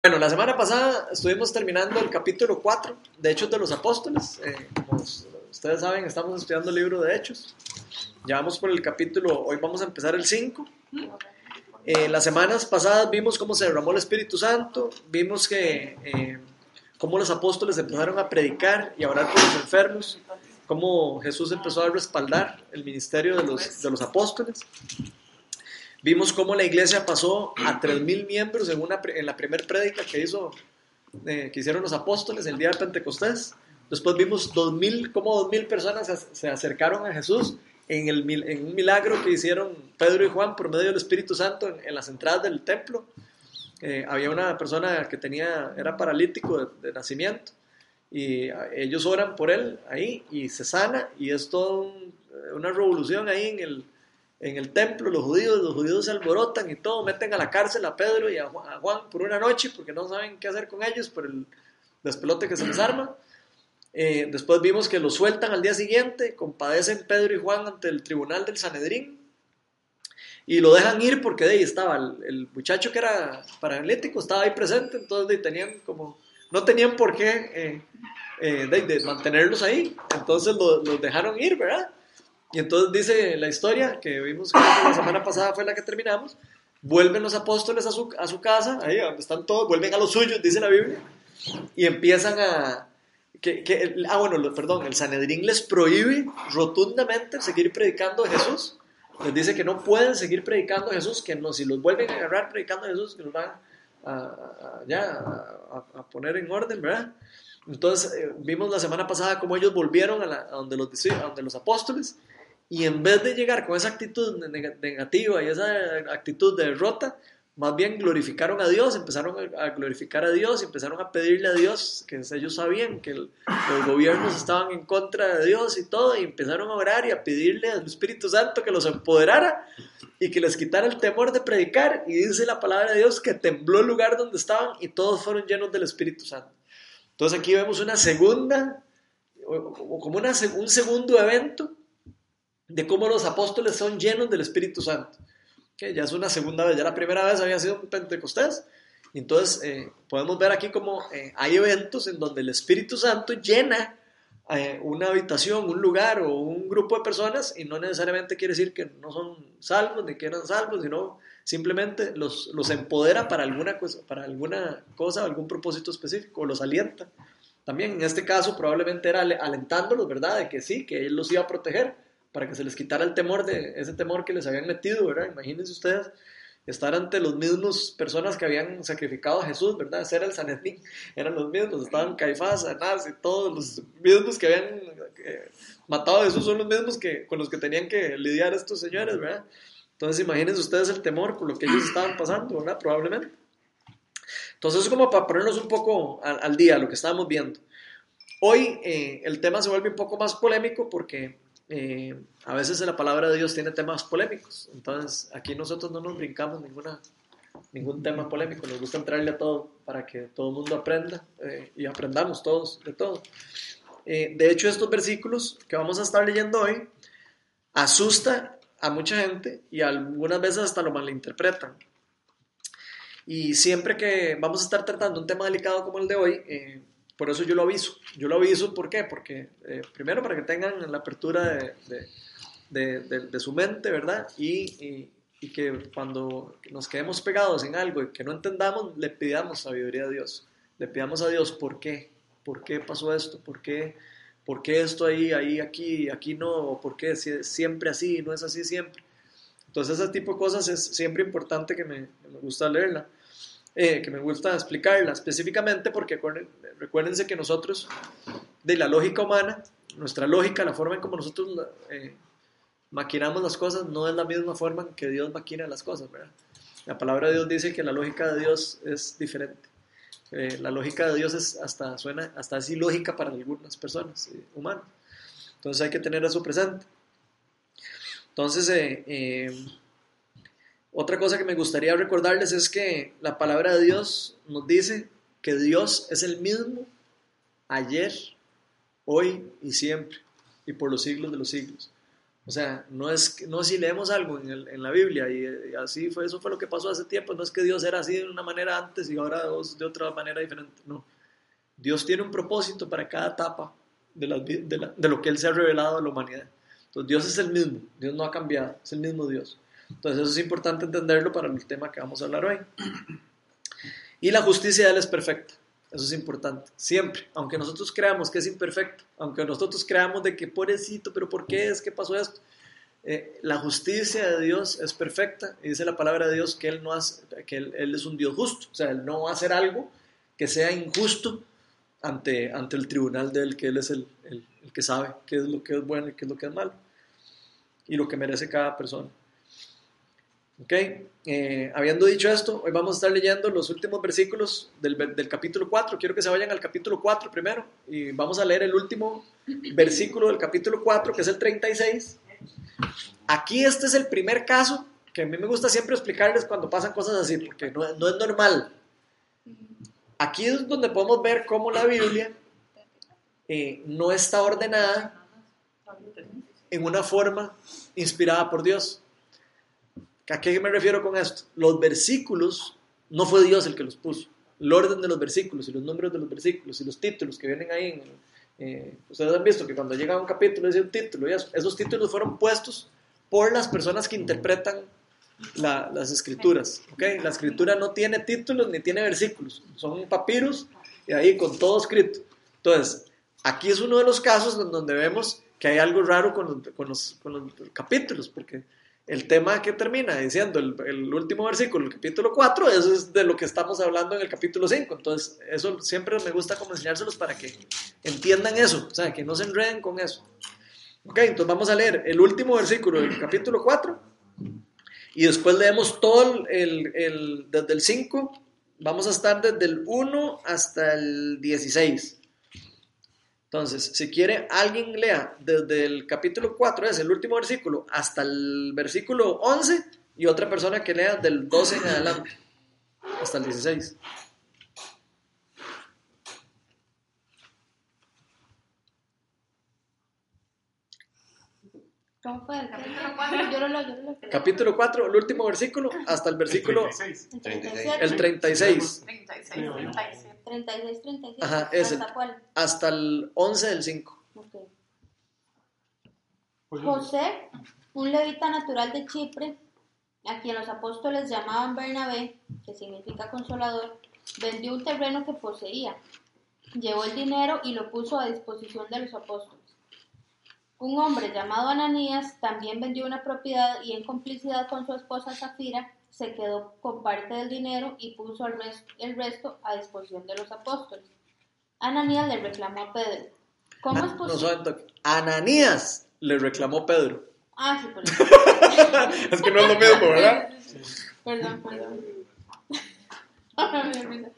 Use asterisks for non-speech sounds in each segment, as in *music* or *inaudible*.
Bueno, la semana pasada estuvimos terminando el capítulo 4 de Hechos de los Apóstoles. Eh, como ustedes saben, estamos estudiando el libro de Hechos. Ya vamos por el capítulo, hoy vamos a empezar el 5. Eh, las semanas pasadas vimos cómo se derramó el Espíritu Santo, vimos que eh, cómo los apóstoles empezaron a predicar y a orar por los enfermos, cómo Jesús empezó a respaldar el ministerio de los, de los apóstoles. Vimos cómo la iglesia pasó a *clears throat* 3.000 miembros en, una, en la primera prédica que, hizo, eh, que hicieron los apóstoles el día de Pentecostés. Después vimos 2000, cómo 2.000 personas se, acercaron a Jesús en, el, en un milagro que hicieron Pedro y Juan por medio del Espíritu Santo en, las entradas del templo. Eh, había una persona que tenía, era paralítico de, nacimiento y ellos oran por él ahí y se sana y es toda una revolución ahí en el, en el templo, los judíos, los judíos se alborotan y todo, meten a la cárcel a Pedro y a Juan, por una noche porque no saben qué hacer con ellos por el despelote que se les arma. Eh, después vimos que los sueltan al día siguiente, compadecen Pedro y Juan ante el tribunal del Sanedrín y lo dejan ir porque de ahí estaba el, muchacho que era paralítico, estaba ahí presente, entonces de, tenían como, no tenían por qué eh, eh, de, mantenerlos ahí, entonces los dejaron ir, ¿verdad? Y entonces dice la historia que vimos que la semana pasada fue la que terminamos. Vuelven los apóstoles a su, a su casa, ahí donde están todos, vuelven a los suyos, dice la Biblia, y empiezan a... Que, que, ah, bueno, perdón, el Sanedrín les prohíbe rotundamente seguir predicando a Jesús. Les dice que no pueden seguir predicando a Jesús, que no, si los vuelven a agarrar predicando a Jesús, que los van a, ya, a, poner en orden, ¿verdad? Entonces, eh, vimos la semana pasada cómo ellos volvieron a, donde, los, a donde los apóstoles y en vez de llegar con esa actitud negativa y esa actitud de derrota, más bien glorificaron a Dios, empezaron a glorificar a Dios, empezaron a pedirle a Dios, que ellos sabían que los gobiernos estaban en contra de Dios y todo, y empezaron a orar y a pedirle al Espíritu Santo que los empoderara y que les quitara el temor de predicar. Y dice la palabra de Dios que tembló el lugar donde estaban y todos fueron llenos del Espíritu Santo. Entonces aquí vemos una segunda, o como una, un segundo evento de cómo los apóstoles son llenos del Espíritu Santo. Que ya es una segunda vez, ya la primera vez había sido un Pentecostés. Entonces, eh, podemos ver aquí cómo eh, hay eventos en donde el Espíritu Santo llena eh, una habitación, un lugar o un grupo de personas y no necesariamente quiere decir que no son salvos ni que eran salvos, sino simplemente los, los empodera para alguna, cosa, para alguna cosa, algún propósito específico, o los alienta. También en este caso probablemente era alentándolos, ¿verdad? De que sí, que Él los iba a proteger para que se les quitara el temor de ese temor que les habían metido, ¿verdad? Imagínense ustedes estar ante los mismos personas que habían sacrificado a Jesús, ¿verdad? Ese era el Sanedrín, eran los mismos, estaban Caifás, Anás y todos los mismos que habían eh, matado a Jesús son los mismos que, con los que tenían que lidiar estos señores, ¿verdad? Entonces imagínense ustedes el temor por lo que ellos estaban pasando, ¿verdad? Probablemente. Entonces es como para ponernos un poco al, día, lo que estábamos viendo. Hoy eh, el tema se vuelve un poco más polémico porque eh, a veces la palabra de Dios tiene temas polémicos. Entonces, aquí nosotros no nos brincamos ninguna, ningún tema polémico. Nos gusta entrarle a todo para que todo el mundo aprenda eh, y aprendamos todos de todo. Eh, de hecho, estos versículos que vamos a estar leyendo hoy asusta a mucha gente y algunas veces hasta lo malinterpretan. Y siempre que vamos a estar tratando un tema delicado como el de hoy, por eso yo lo aviso. Yo lo aviso, ¿por qué? Porque eh, primero para que tengan la apertura de, de, su mente, ¿verdad? Y, y, que cuando nos quedemos pegados en algo y que no entendamos, le pidamos sabiduría a Dios. Le pidamos a Dios, ¿por qué? ¿Por qué pasó esto? ¿Por qué, por qué esto ahí, ahí, aquí, aquí no? ¿Por qué siempre así, no es así siempre? Entonces ese tipo de cosas es siempre importante que me, me gusta leerla. Eh, que me gusta explicarla específicamente porque recuérdense que nosotros, de la lógica humana, nuestra lógica, la forma en como nosotros eh, maquinamos las cosas, no es la misma forma en que Dios maquina las cosas, ¿verdad? La palabra de Dios dice que la lógica de Dios es diferente. Eh, la lógica de Dios es hasta suena hasta así lógica para algunas personas humanas. Entonces hay que tener eso presente. Entonces, otra cosa que me gustaría recordarles es que la palabra de Dios nos dice que Dios es el mismo ayer, hoy y siempre, y por los siglos de los siglos. O sea, no es, no si leemos algo en, la Biblia y, así fue, eso fue lo que pasó hace tiempo, no es que Dios era así de una manera antes y ahora de otra manera diferente, no. Dios tiene un propósito para cada etapa de, de, de lo que Él se ha revelado a la humanidad. Entonces Dios es el mismo, Dios no ha cambiado, es el mismo Dios. Entonces eso es importante entenderlo para el tema que vamos a hablar hoy. *clears throat* Y la justicia de Él es perfecta. Eso es importante. Siempre, aunque nosotros creamos que es imperfecto, aunque nosotros creamos de que pobrecito, pero ¿por qué es que pasó esto? Eh, la justicia de Dios es perfecta y dice la palabra de Dios que Él, no hace, que él, es un Dios justo. O sea, Él no va a hacer algo que sea injusto ante, ante el tribunal de Él, que Él es el, el, el que sabe qué es lo que es bueno y qué es lo que es malo y lo que merece cada persona. Ok, eh, habiendo dicho esto, hoy vamos a estar leyendo los últimos versículos del, del, capítulo 4. Quiero que se vayan al capítulo 4 primero y vamos a leer el último versículo del capítulo 4, que es el 36. Aquí este es el primer caso que a mí me gusta siempre explicarles cuando pasan cosas así, porque no, no es normal. Aquí es donde podemos ver cómo la Biblia eh, no está ordenada en una forma inspirada por Dios. ¿A qué me refiero con esto? Los versículos, no fue Dios el que los puso. El orden de los versículos y los números de los versículos y los títulos que vienen ahí. Eh, ustedes han visto que cuando llega un capítulo dice un título y esos títulos fueron puestos por las personas que interpretan las escrituras. ¿okay? La escritura no tiene títulos ni tiene versículos, son papiros y ahí con todo escrito. Entonces, aquí es uno de los casos donde vemos que hay algo raro con con los, con los capítulos, porque el tema que termina diciendo el, último versículo, el capítulo 4, eso es de lo que estamos hablando en el capítulo 5. Entonces, eso siempre me gusta como enseñárselos para que entiendan eso, o sea, que no se enreden con eso. Ok, entonces vamos a leer el último versículo del capítulo 4 y después leemos todo el, el desde el 5, vamos a estar desde el 1 hasta el 16. Entonces, si quiere, alguien lea desde el capítulo 4, es el último versículo, hasta el versículo 11, y otra persona que lea del 12 en adelante, hasta el 16. ¿Cómo fue? El capítulo 4, yo lo leo, yo lo leo. Capítulo 4, el último versículo, hasta el versículo... El 36. El 36. 36, 37. 36, 37. Ajá, ese. ¿Hasta cuál? Hasta el 11 del 5. Ok. José, un levita natural de Chipre, a quien los apóstoles llamaban Bernabé, que significa consolador, vendió un terreno que poseía, llevó el dinero y lo puso a disposición de los apóstoles. Un hombre llamado Ananías también vendió una propiedad y en complicidad con su esposa Zafira se quedó con parte del dinero y puso el resto, el resto a disposición de los apóstoles. Ananías le reclamó a Pedro. ¿Cómo es No, posible? no, Ananías le reclamó Pedro. Ah, sí, por eso. *laughs* es que no es lo mismo, ¿verdad? Perdón, perdón. *laughs*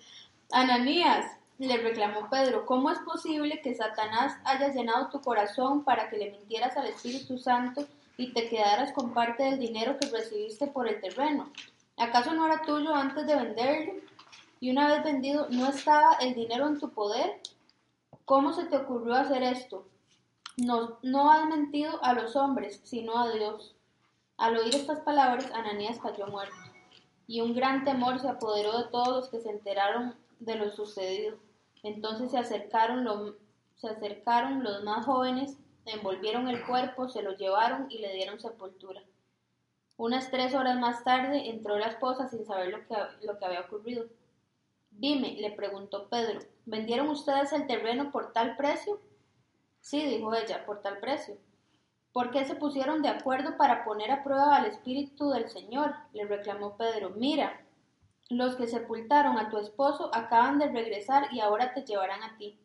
Ananías, le reclamó Pedro, ¿cómo es posible que Satanás haya llenado tu corazón para que le mintieras al Espíritu Santo y te quedaras con parte del dinero que recibiste por el terreno? ¿Acaso no era tuyo antes de venderlo? Y una vez vendido, ¿no estaba el dinero en tu poder? ¿Cómo se te ocurrió hacer esto? No, no has mentido a los hombres, sino a Dios. Al oír estas palabras, Ananías cayó muerto, y un gran temor se apoderó de todos los que se enteraron de lo sucedido. Entonces se acercaron, lo- se acercaron los más jóvenes, envolvieron el cuerpo, se lo llevaron y le dieron sepultura. Unas tres horas más tarde entró la esposa sin saber lo que, lo que había ocurrido. Dime, le preguntó Pedro, ¿vendieron ustedes el terreno por tal precio? Sí, dijo ella, por tal precio. ¿Por qué se pusieron de acuerdo para poner a prueba al Espíritu del Señor? le reclamó Pedro. Mira, los que sepultaron a tu esposo acaban de regresar y ahora te llevarán a ti.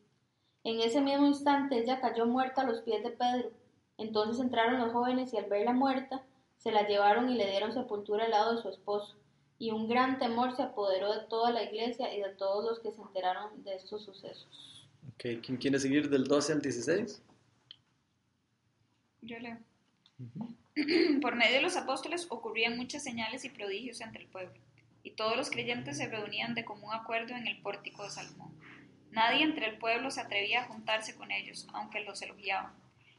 En ese mismo instante ella cayó muerta a los pies de Pedro. Entonces entraron los jóvenes y al verla muerta, se la llevaron y le dieron sepultura al lado de su esposo. Y un gran temor se apoderó de toda la iglesia y de todos los que se enteraron de estos sucesos. Ok, ¿Quién quiere seguir del 12 al 16? Yo leo. *clears throat* Por medio de los apóstoles ocurrían muchas señales y prodigios entre el pueblo, y todos los creyentes se reunían de común acuerdo en el pórtico de Salomón. Nadie entre el pueblo se atrevía a juntarse con ellos, aunque los elogiaban.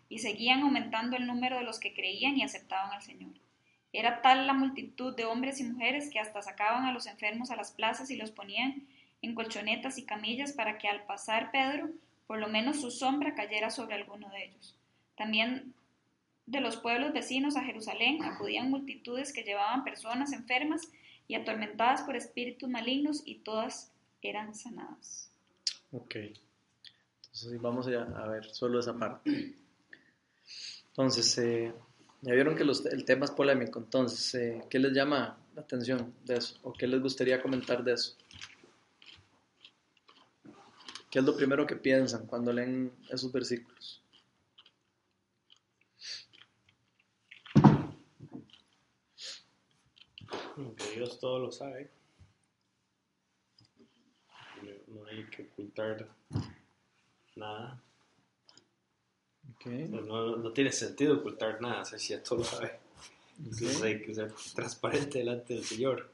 y seguían aumentando el número de los que creían y aceptaban al Señor. Era tal la multitud de hombres y mujeres que hasta sacaban a los enfermos a las plazas y los ponían en colchonetas y camillas para que al pasar Pedro, por lo menos su sombra cayera sobre alguno de ellos. También de los pueblos vecinos a Jerusalén acudían multitudes que llevaban personas enfermas y atormentadas por espíritus malignos y todas eran sanadas. Ok. Entonces vamos a, a ver solo esa parte. Entonces, eh, ya vieron que el tema es polémico. Entonces, eh, ¿qué les llama la atención de eso? ¿O qué les gustaría comentar de eso? ¿Qué es lo primero que piensan cuando leen esos versículos? Que Dios todo lo sabe. No, no hay que ocultar nada. Okay. No, tiene sentido ocultar nada, o sea, si ya todo lo sabe. Entonces hay que ser transparente delante del Señor.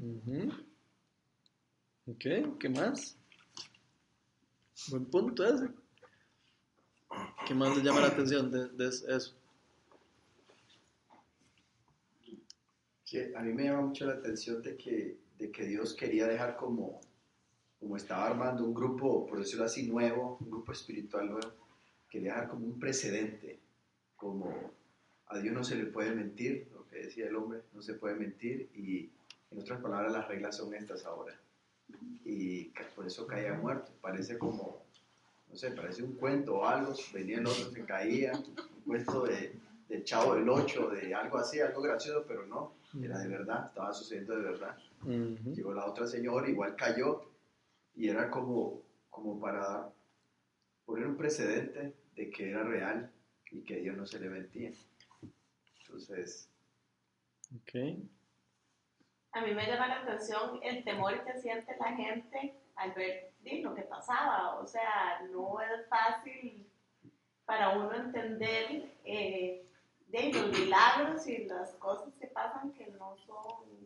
Ujú. Ok, ¿qué más? Buen punto ese. ¿Qué más les llama la atención de, de eso? A mí me llama mucho la atención de que, de que Dios quería dejar como, como estaba armando un grupo, por decirlo así, nuevo, un grupo espiritual nuevo, quería dejar como un precedente, como a Dios no se le puede mentir, lo que decía el hombre, no se puede mentir, y en otras palabras las reglas son estas ahora. Y por eso caía muerto, parece como, no sé, parece un cuento o algo, venía el otro, se caía, un cuento de, del chavo del 8, de algo así, algo gracioso, pero no, era de verdad, estaba sucediendo de verdad. Llegó la otra señora, igual cayó, y era como, como para poner un precedente de que era real y que Dios no se le mentía. Entonces, Ok. A mí me llama la atención el temor que siente la gente al ver di, lo que pasaba. O sea, no es fácil para uno entender eh, de los milagros y las cosas que pasan que no son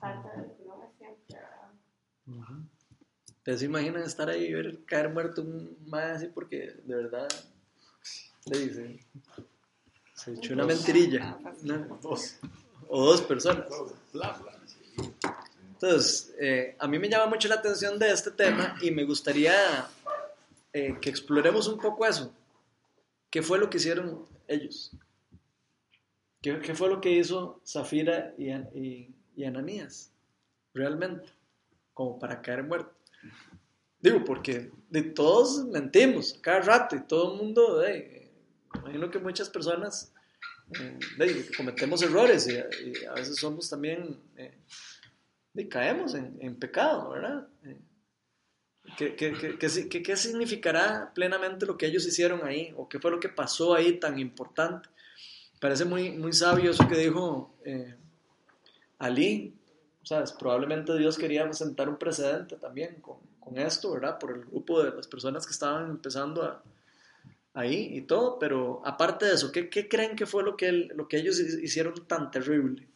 parte del no es siempre, ¿verdad? Ujú. ¿Ustedes se imaginan estar ahí y ver caer muerto un más así porque de verdad le dice se echó una mentirilla ¿no? Dos. o dos personas? Entonces, eh, a mí me llama mucho la atención de este tema y me gustaría eh, que exploremos un poco eso. ¿Qué fue lo que hicieron ellos? ¿Qué, qué fue lo que hizo Zafira y, An- y- y Ananías? Realmente, como para caer muerto. Digo, porque de todos mentimos cada rato y todo el mundo, imagino que muchas personas cometemos errores y, a veces somos también... eh, caemos en, pecado, ¿verdad? Eh, ¿Qué, qué, qué, qué si- qué- qué significará plenamente lo que ellos hicieron ahí? ¿O qué fue lo que pasó ahí tan importante? Parece muy, muy sabio eso que dijo eh, Ali. ¿Sabes? Probablemente Dios quería sentar un precedente también con, con esto, ¿verdad? Por el grupo de las personas que estaban empezando a- ahí y todo. Pero aparte de eso, ¿qué, qué creen que fue lo que, lo que ellos hicieron tan terrible?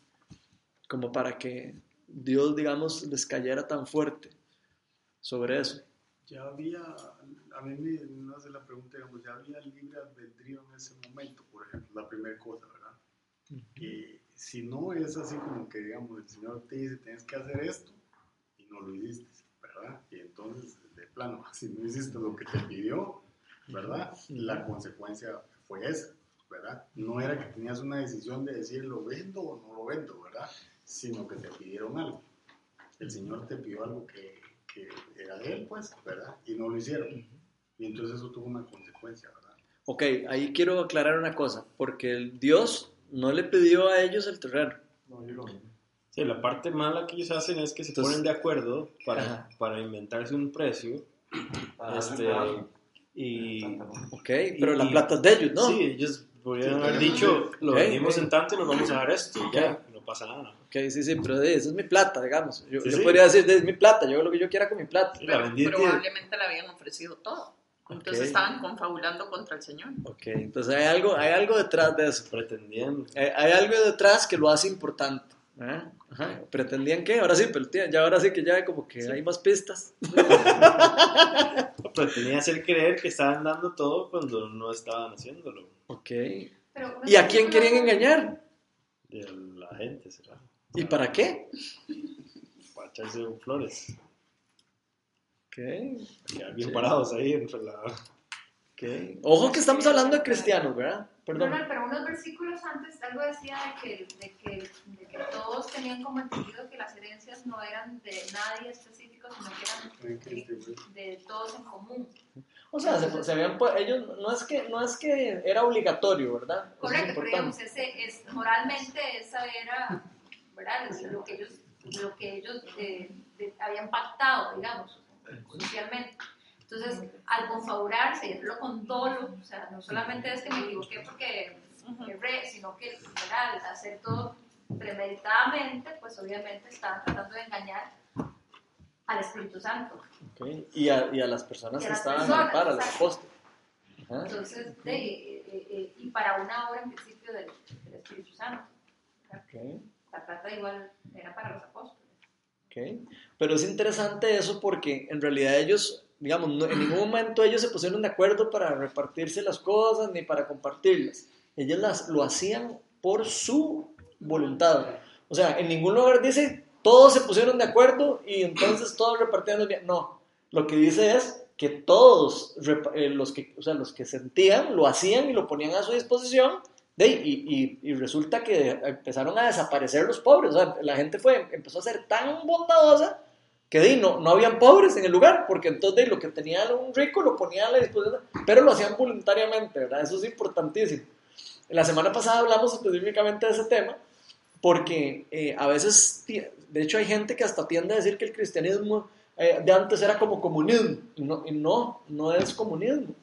Como para que Dios, digamos, les cayera tan fuerte sobre eso. ya había, a mí me hace la pregunta, digamos, ya había libre albedrío en ese momento, ejemplo, la primera cosa, ¿verdad? Y si no es así como que, digamos, el Señor te dice, tienes que hacer esto, y no lo hiciste, ¿verdad? Y entonces, de plano, *laughs* si no hiciste lo que te pidió, ¿verdad? La consecuencia fue esa, ¿verdad? No era que tenías una decisión de decir, lo vendo o no lo vendo, ¿verdad? Sino que te pidieron algo. El Señor te pidió algo que, que era de Él, pues, ¿verdad? Y no lo hicieron. Y entonces eso tuvo una consecuencia, ¿verdad? Ok, ahí quiero aclarar una cosa, porque el Dios no le pidió a ellos el terreno. No, yo lo Sí, la parte mala que ellos hacen es que se Entonces- ponen de acuerdo para, para inventarse un precio. este, y, Ok, pero la Y- plata es de ellos, ¿no? Sí, ellos podrían Sí, haber dicho, lo vendimos ok. en tanto y nos vamos a dar esto y ya, no pasa nada. Ok, sí, sí, pero esa es mi plata, digamos. Yo, Sí, yo sí. podría decir, es mi plata, yo hago lo que yo quiera con mi plata. La Pero probablemente le habían ofrecido todo. Entonces estaban confabulando contra el Señor. Ok, entonces hay algo, hay algo detrás de eso. pretendiendo. Hay, hay algo detrás que lo hace importante. ¿eh? Ajá, ¿Pretendían qué? Ahora sí, pero tía, ya ahora sí que ya como que hay más pistas. *laughs* pretendía hacer creer que estaban dando todo cuando no estaban haciéndolo. Ok. Pero unos ¿Y a quién querían engañar? De la gente, será. ¿Y para qué? Para echarse flores. Ok. Quedar bien Sí. parados ahí entre la... ok. Ojo que estamos hablando de cristianos, ¿verdad? Perdón. No, no, pero unos versículos antes algo decía de que, de, que, de que todos tenían como entendido que las herencias no eran de nadie específico, sino que eran de, de todos en común. O sea, se, se habían ellos no es que no es que era obligatorio, ¿verdad? Es Correcto, pero digamos, importante. ese, es, moralmente esa era, ¿verdad? Es lo que ellos, lo que ellos eh, de- habían pactado, digamos, socialmente. Entonces, al confabularse y hacerlo con dolo, o sea, no solamente es que me equivoqué porque erré, sino que al hacer todo premeditadamente, pues obviamente estaban tratando de engañar al Espíritu Santo. Ok. Y, a, y a las personas Y a que las estaban personas, al par, a los exacto. apóstoles. Ajá. Entonces, de- eh, eh, eh, y para una obra en principio del, del Espíritu Santo. Ok. La plata igual era para los apóstoles. Ok. Pero es interesante eso porque en realidad ellos, digamos, no- en ningún momento ellos se pusieron de acuerdo para repartirse las cosas ni para compartirlas. Ellos las, lo hacían por su voluntad. O sea, en ningún lugar dice todos se pusieron de acuerdo y entonces todos repartían bienes. No, lo que dice es que todos eh, los que, o sea, los que sentían lo hacían y lo ponían a su disposición. De, y, y- y resulta que empezaron a desaparecer los pobres. O sea, la gente fue, empezó a ser tan bondadosa que di, no, no habían pobres en el lugar, porque entonces di, lo que tenía un rico lo ponía a la disposición, pero lo hacían voluntariamente, ¿verdad? Eso es importantísimo. La semana pasada hablamos específicamente de ese tema, porque eh, a veces, de hecho hay gente que hasta tiende a decir que el cristianismo eh, de antes era como comunismo, y no, y no, no es comunismo.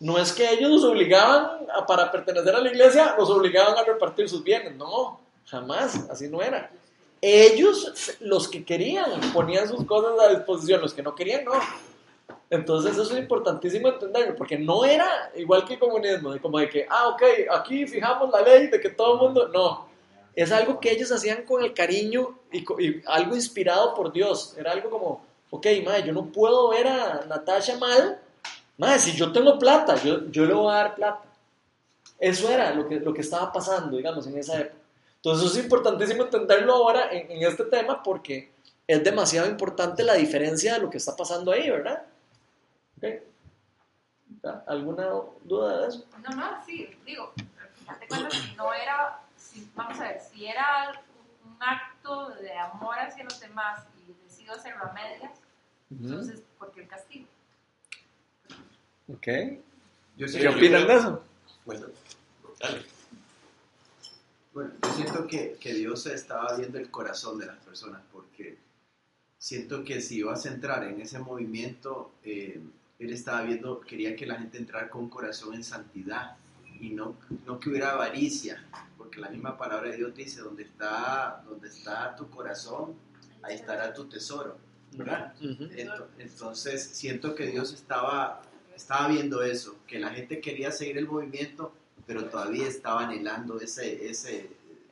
No es que ellos los obligaban, para pertenecer a la iglesia, los obligaban a repartir sus bienes, no, jamás, así no era. Ellos, los que querían, ponían sus cosas a disposición, los que no querían, no. Entonces eso es importantísimo entenderlo, porque no era igual que el comunismo, de como de que, ah, ok, aquí fijamos la ley de que todo el mundo, no. Es algo que ellos hacían con el cariño y, y algo inspirado por Dios. Era algo como, ok, madre, yo no puedo ver a Natasha mal, madre, si yo tengo plata, yo, yo le voy a dar plata. Eso era lo que, lo que estaba pasando, digamos, en esa época. Entonces es importantísimo entenderlo ahora en, en este tema porque es demasiado importante la diferencia de lo que está pasando ahí, ¿verdad? Ok. ¿Ya? ¿Alguna duda de eso? No, no, sí, digo, date cuenta que no era, si- vamos a ver, si era un acto de amor hacia los demás y decido hacerlo a medias, entonces, ¿por qué el castigo? Ok. Yo Sí, ¿Qué siento, opinan de eso? Bueno, dale. bueno, yo siento que, que Dios estaba viendo el corazón de las personas porque siento que si ibas a entrar en ese movimiento, eh, Él estaba viendo, quería que la gente entrara con corazón en santidad y no, no que hubiera avaricia, porque la misma palabra de Dios dice, donde está, donde está tu corazón, ahí estará tu tesoro, ¿verdad? Entonces, siento que Dios estaba, estaba viendo eso, que la gente quería seguir el movimiento, pero todavía estaba anhelando ese, ese,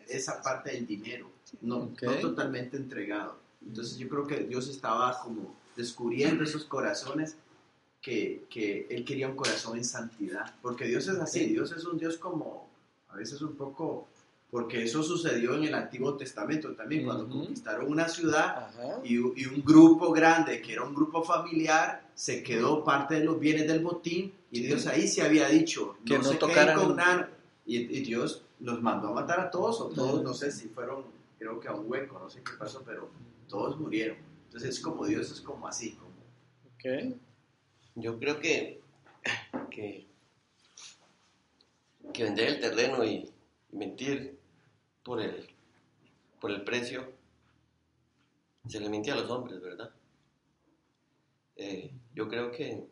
esa parte del dinero, no, Ok. no totalmente entregado. Entonces, yo creo que Dios estaba como descubriendo esos corazones que, que Él quería un corazón en santidad, porque Dios es así, Dios es un Dios como, a veces un poco, porque eso sucedió en el Antiguo Testamento también, cuando Ujú. conquistaron una ciudad, y, y un grupo grande, que era un grupo familiar, se quedó parte de los bienes del botín y Dios ahí se había dicho, Que no, no se queden tocaran- con nada. Y, y Dios los mandó a matar a todos, o todos, no sé si fueron, creo que a un hueco, no sé qué pasó, pero todos murieron. Entonces es como Dios es como así, como Ok. Yo creo que, que, que vender el terreno y mentir por el, por el precio, se le miente a los hombres, ¿verdad? Eh, yo creo que,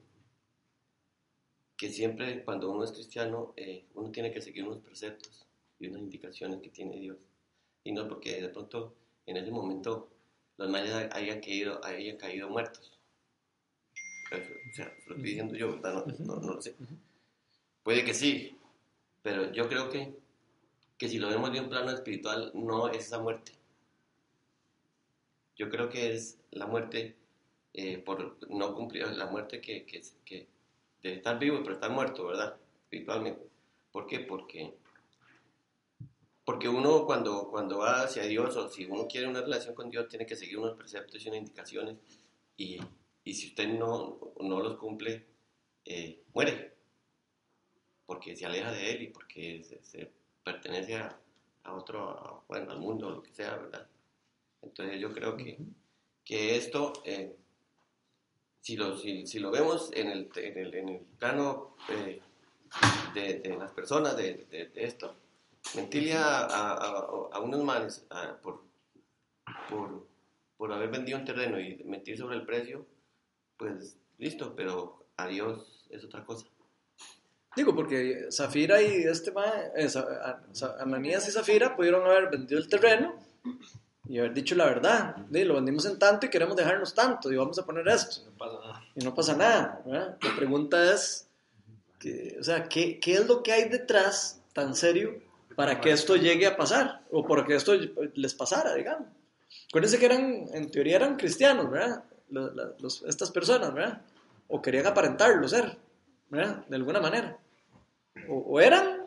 que siempre cuando uno es cristiano, eh, uno tiene que seguir unos preceptos y unas indicaciones que tiene Dios. Y no porque de pronto en ese momento los mayas hayan caído, hayan caído muertos. O sea, lo estoy diciendo yo, ¿verdad? No, no, no lo sé. Puede que sí, pero yo creo que, que si lo vemos de un plano espiritual, no es esa muerte. Yo creo que es la muerte eh, por no cumplir la muerte que, que, que de estar vivo pero estar muerto, ¿verdad? Espiritualmente. ¿Por qué? Porque, porque uno cuando, cuando va hacia Dios o si uno quiere una relación con Dios tiene que seguir unos preceptos y unas indicaciones y, y si usted no, no los cumple, eh, muere. Porque se aleja de Él y porque se, se pertenece a, a otro, a- bueno, al mundo, lo que sea, ¿verdad? Entonces yo creo que, que esto, eh, si, lo, si, si lo vemos en el, en el, en el plano eh, de, de las personas, de, de- de esto, mentirle a, a, unos manes por, por, por haber vendido un terreno y mentir sobre el precio, pues listo, pero a Dios es otra cosa. Digo, porque Zafira y este mae, eh, Ananías y Zafira pudieron haber vendido el terreno y haber dicho la verdad. Di, lo vendimos en tanto y queremos dejarnos tanto y vamos a poner esto. No pasa nada. Y no pasa nada. ¿verdad? La pregunta es, que, o sea, ¿qué, ¿qué es lo que hay detrás tan serio para que esto llegue a pasar? O para que esto les pasara, digamos. Acuérdense que eran, en teoría eran cristianos, ¿verdad? Los- los- estas personas, ¿verdad? O querían aparentarlo ser, ¿verdad? De alguna manera. O, eran,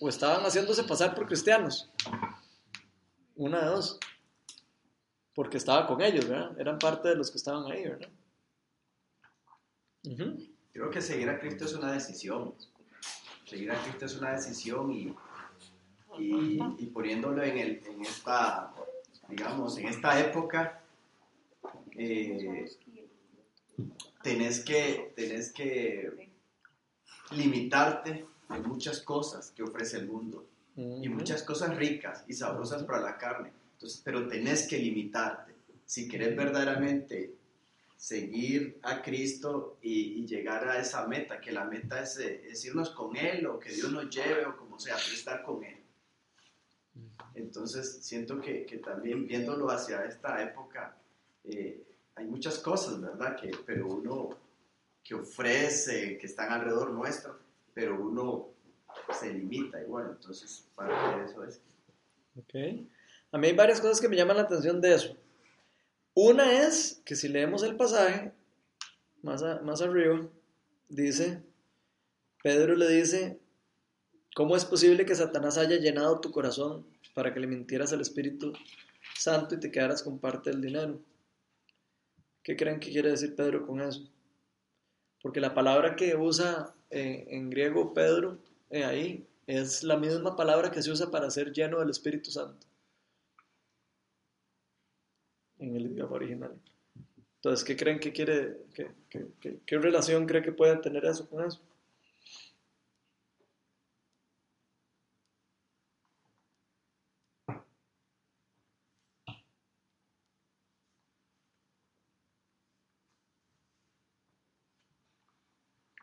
o estaban haciéndose pasar por cristianos. Una de dos. Porque estaba con ellos, ¿verdad? Eran parte de los que estaban ahí, ¿verdad? Creo que seguir a Cristo es una decisión. Seguir a Cristo es una decisión y, y, y poniéndolo en, el, en esta, digamos, en esta época, eh, tenés, que, tenés que limitarte en muchas cosas que ofrece el mundo y muchas cosas ricas y sabrosas para la carne. Entonces, pero tenés que limitarte. Si querés verdaderamente seguir a Cristo y, y llegar a esa meta, que la meta es, eh, es irnos con Él o que Dios nos lleve o como sea, pero estar con Él. Entonces, siento que, que también viéndolo hacia esta época, eh, hay muchas cosas, ¿verdad? Que, pero uno que ofrece, que están alrededor nuestro, pero uno se limita igual. Entonces, parte de eso es. Ok. A mí hay varias cosas que me llaman la atención de eso. Una es que si leemos el pasaje, más, a- más arriba, dice, Pedro le dice, ¿cómo es posible que Satanás haya llenado tu corazón para que le mintieras al Espíritu Santo y te quedaras con parte del dinero? ¿Qué creen que quiere decir Pedro con eso? Porque la palabra que usa en griego Pedro eh, ahí es la misma palabra que se usa para ser lleno del Espíritu Santo en el idioma original. Entonces, ¿qué creen que quiere, qué, relación cree que puede tener eso con eso?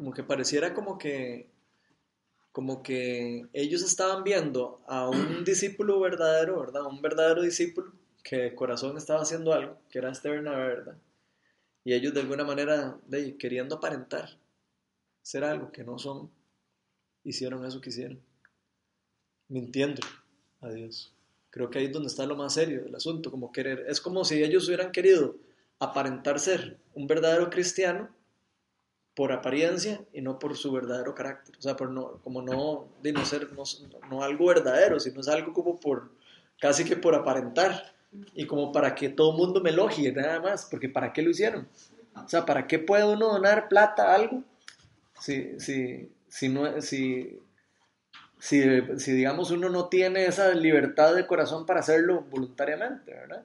Como que pareciera como que como que ellos estaban viendo a un *clears throat* discípulo verdadero, ¿verdad? Un verdadero discípulo que de corazón estaba haciendo algo, que era este Bernabé, ¿verdad? Y ellos de alguna manera, de, queriendo aparentar ser algo que no son, hicieron eso que hicieron, mintiendo a Dios. Creo que ahí es donde está lo más serio del asunto, como querer, es como si ellos hubieran querido aparentar ser un verdadero cristiano por apariencia y no por su verdadero carácter. O sea, por no, como no, de no ser no, no algo verdadero, sino es algo como por, casi que por aparentar y como para que todo el mundo me elogie, nada más, porque ¿para qué lo hicieron? O sea, ¿para qué puede uno donar plata a algo? Si, si, si, no, si, si, si, digamos, uno no tiene esa libertad de corazón para hacerlo voluntariamente, ¿verdad?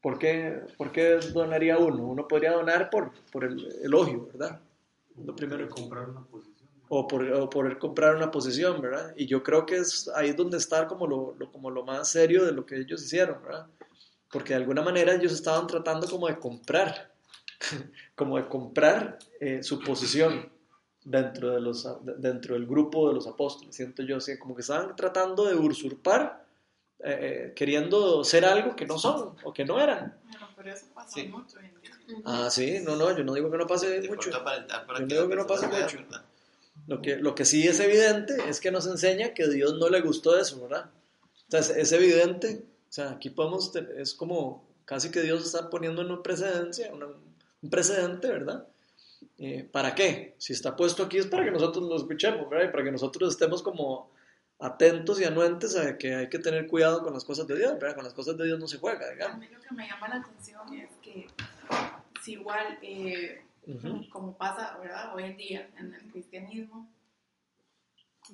¿Por qué, ¿Por qué donaría uno? Uno podría donar por, por el elogio, ¿verdad? Lo primero comprar una posición. o por, o por comprar una posición, ¿verdad? Y yo creo que es ahí donde está como lo, lo- como lo más serio de lo que ellos hicieron, ¿verdad? Porque de alguna manera ellos estaban tratando como de comprar, *laughs* como de comprar eh, su posición dentro, de los, de- dentro del grupo de los apóstoles, siento yo, así, como que estaban tratando de usurpar, eh, queriendo ser algo que no son o que no eran. Bueno, pero eso pasa Sí. mucho hoy en día. Ah, sí, no, no, yo no digo que no pase mucho. pronto aparentar para Yo que digo que no personas mucho. Lo que, lo que sí es evidente es que nos enseña que Dios no le gustó eso, ¿verdad? Entonces, es evidente, o sea, aquí podemos, te- es como casi que Dios está poniendo una precedencia, una- un precedente, ¿verdad? Eh, ¿Para qué? Si está puesto aquí es para que nosotros lo escuchemos, ¿verdad? Y para que nosotros estemos como atentos y anuentes a que hay que tener cuidado con las cosas de Dios, ¿verdad? Con las cosas de Dios no se juega, A digamos. mí lo que me llama la atención es que si igual, eh, como pasa ¿verdad? hoy en día en el cristianismo,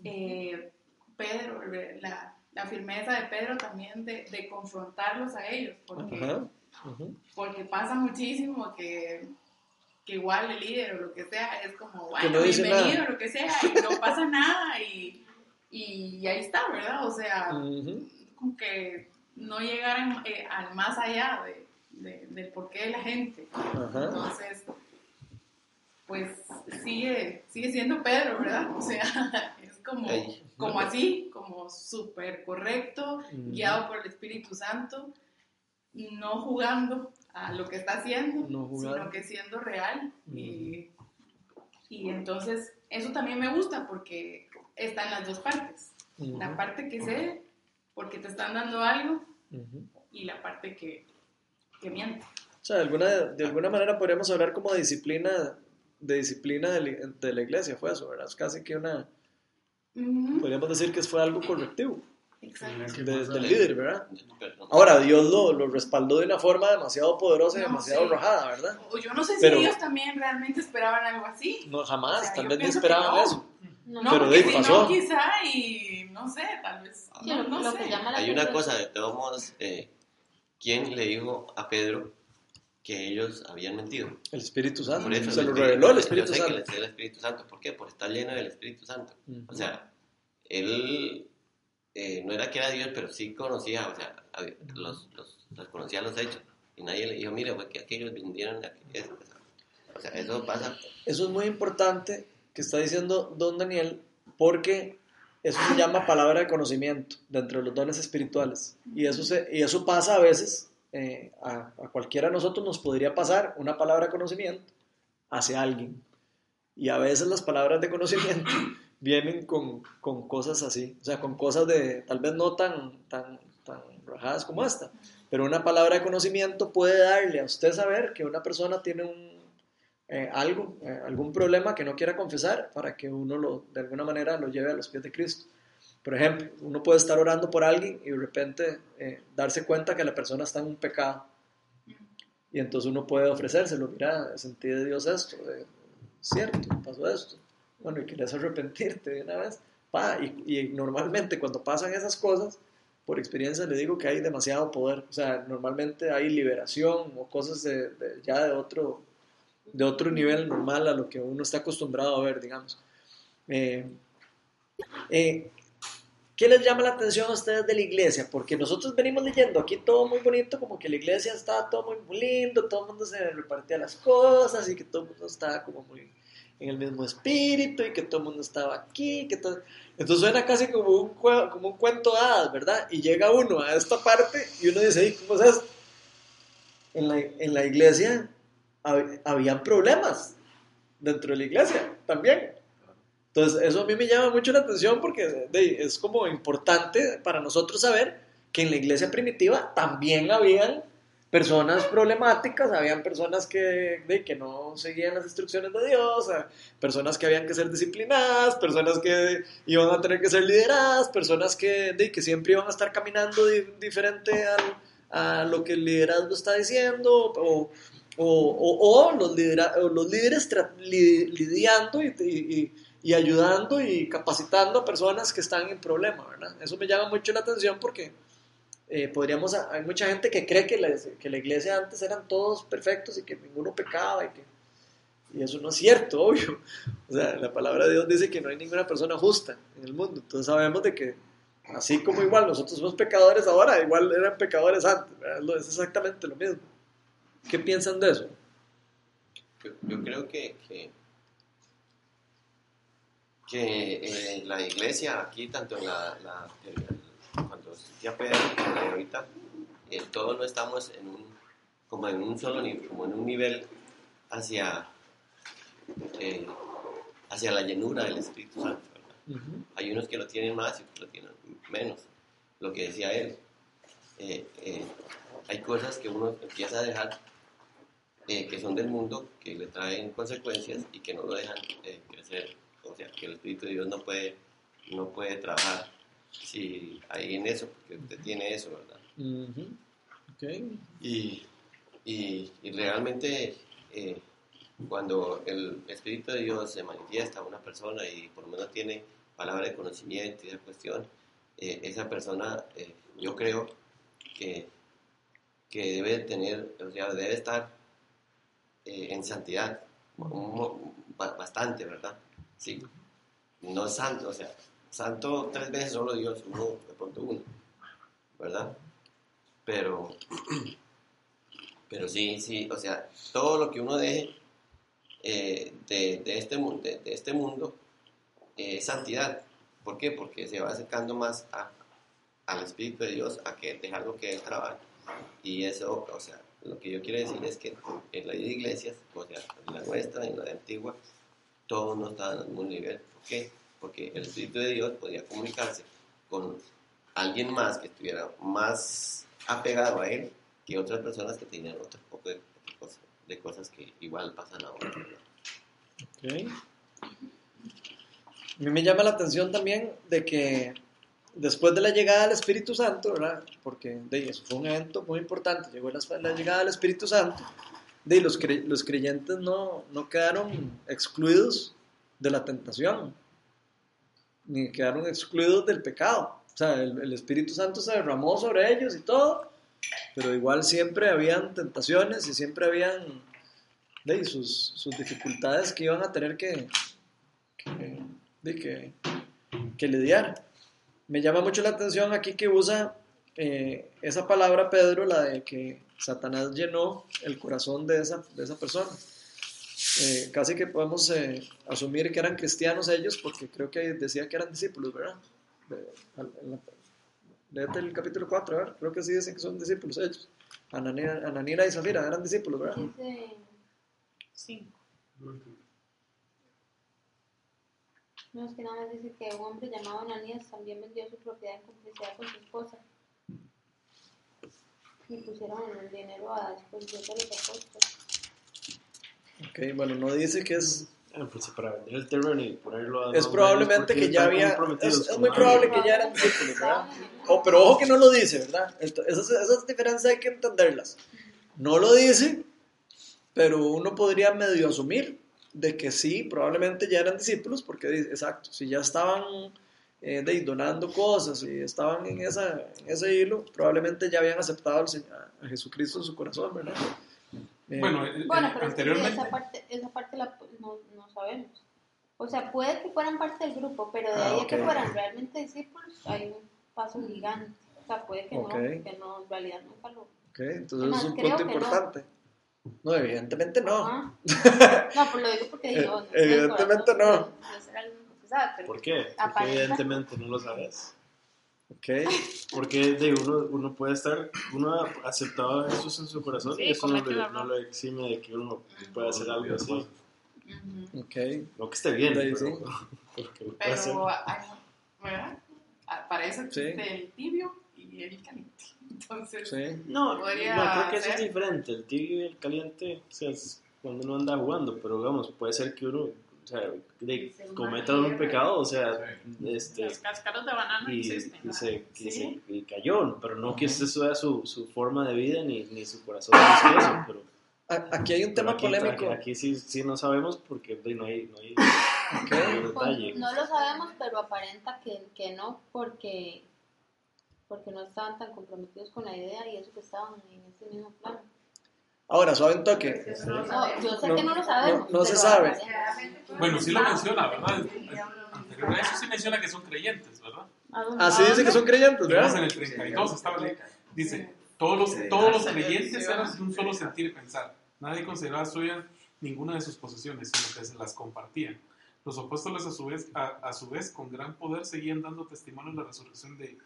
eh, Pedro, la, la firmeza de Pedro también de, de confrontarlos a ellos, porque, pasa muchísimo que, que igual el líder o lo que sea es como, bueno, no bienvenido, nada. lo que sea, y no pasa nada, y, y ahí está, ¿verdad? O sea, Ujú. como que no llegaran eh, al más allá de, de- del porqué de la gente. Entonces, pues sigue, sigue siendo Pedro, ¿verdad? O sea, *laughs* es como, como así, como súper correcto, guiado por el Espíritu Santo, no jugando a lo que está haciendo, No sino que siendo real. Y, y entonces, eso también me gusta porque está en las dos partes. Ujú. La parte que sé, porque te están dando algo, Ujú. y la parte que, que miente. O sea, de alguna, de alguna manera podríamos hablar como de disciplina, de disciplina de, la- de la iglesia, fue eso, ¿verdad? Es casi que una, Ujú, podríamos decir que fue algo correctivo Exacto. ¿Qué de- del líder, ¿verdad? Ahora, Dios lo, lo respaldó de una forma demasiado poderosa y No, demasiado sí. arrojada, ¿verdad? O Yo no sé si Pero- ellos también realmente esperaban algo así. No, jamás, O sea, tal vez esperaban no. eso. No, No, Pero de si ahí pasó. no, quizá, y no sé, tal vez. Sí, no, lo, no lo sé. que llama la Hay una cosa, de todos modos, eh, ¿quién le dijo a Pedro que ellos habían mentido? El Espíritu Santo. Por eso Se lo reveló el yo Espíritu sé que Santo. le sé el Espíritu Santo. ¿Por qué? Por estar lleno del Espíritu Santo. Ujú. O sea, él eh, no era que era Dios, pero sí conocía, o sea, los, los, los conocía los hechos. Y nadie le dijo, mire, fue que aquellos vendieron aquello". O sea, eso pasa. Eso es muy importante que está diciendo don Daniel, porque eso se llama palabra de conocimiento dentro de los dones espirituales. Y eso, se, y eso pasa a veces, eh, a, a cualquiera de nosotros nos podría pasar una palabra de conocimiento hacia alguien. Y a veces las palabras de conocimiento *coughs* vienen con, con cosas así, o sea, con cosas de tal vez no tan, tan, tan rajadas como esta, pero una palabra de conocimiento puede darle a usted saber que una persona tiene un, eh, algo, eh, algún problema que no quiera confesar para que uno lo, de alguna manera lo lleve a los pies de Cristo. Por ejemplo, uno puede estar orando por alguien y de repente eh, darse cuenta que la persona está en un pecado. Y entonces uno puede ofrecérselo, mira, sentí de Dios esto, eh, cierto, pasó esto. Bueno, y quieres arrepentirte de una vez. Pa, y, y normalmente cuando pasan esas cosas, por experiencia le digo que hay demasiado poder. O sea, normalmente hay liberación o cosas de, de- ya de otro, de otro nivel normal a lo que uno está acostumbrado a ver, digamos. Eh, eh, ¿Qué les llama la atención a ustedes de la iglesia? Porque nosotros venimos leyendo aquí todo muy bonito, como que la iglesia estaba todo muy, lindo, todo el mundo se repartía las cosas y que todo el mundo estaba como muy en el mismo espíritu y que todo el mundo estaba aquí. Que todo... Entonces suena casi como un, cuento de hadas, ¿verdad? Y llega uno a esta parte y uno dice, "Ey, ¿cómo es esto? En la iglesia hab- habían problemas dentro de la iglesia también. Entonces, eso a mí me llama mucho la atención porque es como importante para nosotros saber que en la iglesia primitiva también habían personas problemáticas, habían personas que, que no seguían las instrucciones de Dios, a- personas que habían que ser disciplinadas, personas que iban a tener que ser lideradas, personas que, que siempre iban a estar caminando di- diferente al- a lo que el liderazgo está diciendo, o, o, los, lidera- o los líderes li- lidiando y, ayudando y capacitando a personas que están en problema, ¿verdad? Eso me llama mucho la atención porque eh, podríamos, hay mucha gente que cree que la, que la iglesia antes eran todos perfectos y que ninguno pecaba y eso no es cierto, *laughs* obvio. O sea, la palabra de Dios dice que no hay ninguna persona justa en el mundo. Entonces sabemos de que así como igual nosotros somos pecadores ahora, igual eran pecadores antes. Es exactamente lo mismo. ¿Qué piensan de eso? Yo, yo creo que, que, que en la iglesia, aquí, tanto en la, la- en- cuando existía Pedro como la de ahorita, eh, todos no estamos en un, como en un solo nivel, como en un nivel hacia, eh, hacia la llenura del Espíritu Santo. ¿verdad? Hay unos que lo tienen más y otros lo tienen menos. Lo que decía él. eh, eh, hay cosas que uno empieza a dejar eh, que son del mundo, que le traen consecuencias y que no lo dejan eh, crecer. O sea, que el Espíritu de Dios no puede, no puede trabajar si hay en eso, porque usted tiene eso, ¿verdad? Ujú. Ok. Y, y, y realmente eh, cuando el Espíritu de Dios se manifiesta a una persona y por lo menos tiene palabra de conocimiento y esa cuestión, eh, esa persona yo creo que, que debe tener, o sea, debe estar eh, en santidad, bastante, ¿verdad? Sí, no es santo, o sea, santo tres veces solo Dios, uno, de pronto uno, ¿verdad? Pero, *clears throat* pero sí, sí, o sea, todo lo que uno deje eh, de, de este, de, de este mundo eh, es santidad. ¿Por qué? Porque se va acercando más a, al Espíritu de Dios, a que dejarlo que Él trabaje. Y eso, o sea, lo que yo quiero decir es que en la vida de iglesias, o sea, en la nuestra, en la de antigua, todos no estaban al mismo nivel. ¿Por qué? Porque el Espíritu de Dios podía comunicarse con alguien más que estuviera más apegado a Él que otras personas que tenían otro poco cosas, de cosas que igual pasan ahora. ¿verdad? Ok. A mí me llama la atención también de que después de la llegada del Espíritu Santo, ¿verdad? Porque de, eso fue un evento muy importante, llegó la, llegada del Espíritu Santo, de, los, los creyentes no, no quedaron excluidos de la tentación, ni quedaron excluidos del pecado. O sea, el, el Espíritu Santo se derramó sobre ellos y todo, pero igual siempre habían tentaciones y siempre habían de, sus, sus dificultades que iban a tener que, que, de que, que lidiar. Me llama mucho la atención aquí que usa eh, esa palabra Pedro, la de que Satanás llenó el corazón de esa, de esa persona. Eh, casi que podemos eh, asumir que eran cristianos ellos, porque creo que decía que eran discípulos, ¿verdad? Léete el capítulo 4, a ver, creo que sí dicen que son discípulos ellos. Ananía, Ananira y Zafira eran discípulos, ¿verdad? Dice, Sí. No es que nada más dice que un hombre llamado Ananías también vendió su propiedad en complicidad con su esposa. Y pusieron el dinero a disposición de los apóstoles. Ok, bueno, no dice que es Ah, pues para vender el terreno y ponerlo a es probablemente que ya había, es, es muy probable que ya eran discípulos, ¿verdad? Oh, pero ojo que no lo dice, ¿verdad? Ento- Esas, esas diferencias hay que entenderlas. No lo dice, pero uno podría medio asumir de que sí, probablemente ya eran discípulos, porque dice, exacto, si ya estaban eh, de, donando cosas y estaban en, esa, en ese hilo, probablemente ya habían aceptado al Señor, a Jesucristo en su corazón, ¿verdad? Eh, Bueno, eh, Bueno, pero es que anteriormente. esa parte, esa parte la, no, no sabemos. O sea, puede que fueran parte del grupo, pero de Ah, ahí a que fueran realmente discípulos hay un paso gigante. O sea, puede que no, que no, en realidad nunca lo... ok, entonces Además, es un punto no. No, evidentemente no. Ajá. No, pues lo digo porque digo, no el Evidentemente no. pero ¿Por qué? Porque evidentemente no lo sabes. Ok, Porque de uno, uno puede estar, uno ha aceptado a Jesús en su corazón Sí, y eso no le, no le exime de que uno pueda hacer algo así. Ujú. ok. No que esté bien, pero, sí. *laughs* lo. Pero, hay- ¿verdad? Aparece Sí. el tibio y el caliente. Entonces, Sí. No, Podría no, creo que eso es diferente. El tibio y el caliente, o sea, es cuando uno anda jugando, pero digamos, puede ser que uno, o sea, de, humano. un pecado, o sea, este, los cascaros de banano y, existen. y se, y Sí. se- y cayó, pero no que ese sea su, su forma de vida ni, ni su corazón dice eso, pero, Aquí hay un tema aquí, polémico. aquí, aquí sí, sí no sabemos porque no hay, no hay, Ok. no hay pues, detalle. no lo sabemos, pero aparenta que, que no, porque, porque no estaban tan comprometidos con la idea y eso que estaban en ese mismo plano. Ahora, suave un toque. No, yo sé No, que no lo sabemos. no- no se sabe. Bueno, sí lo menciona, ¿verdad? Eso sí menciona que son creyentes, ¿verdad? Así dice que son creyentes, Digamos en ¿verdad? el 32 estaba. Dice, todos los, todos los creyentes eran de un solo sentir y pensar. Nadie consideraba suya ninguna de sus posesiones, sino que se las compartían. Los apóstoles a su vez, a, a su vez con gran poder seguían dando testimonio de la resurrección de,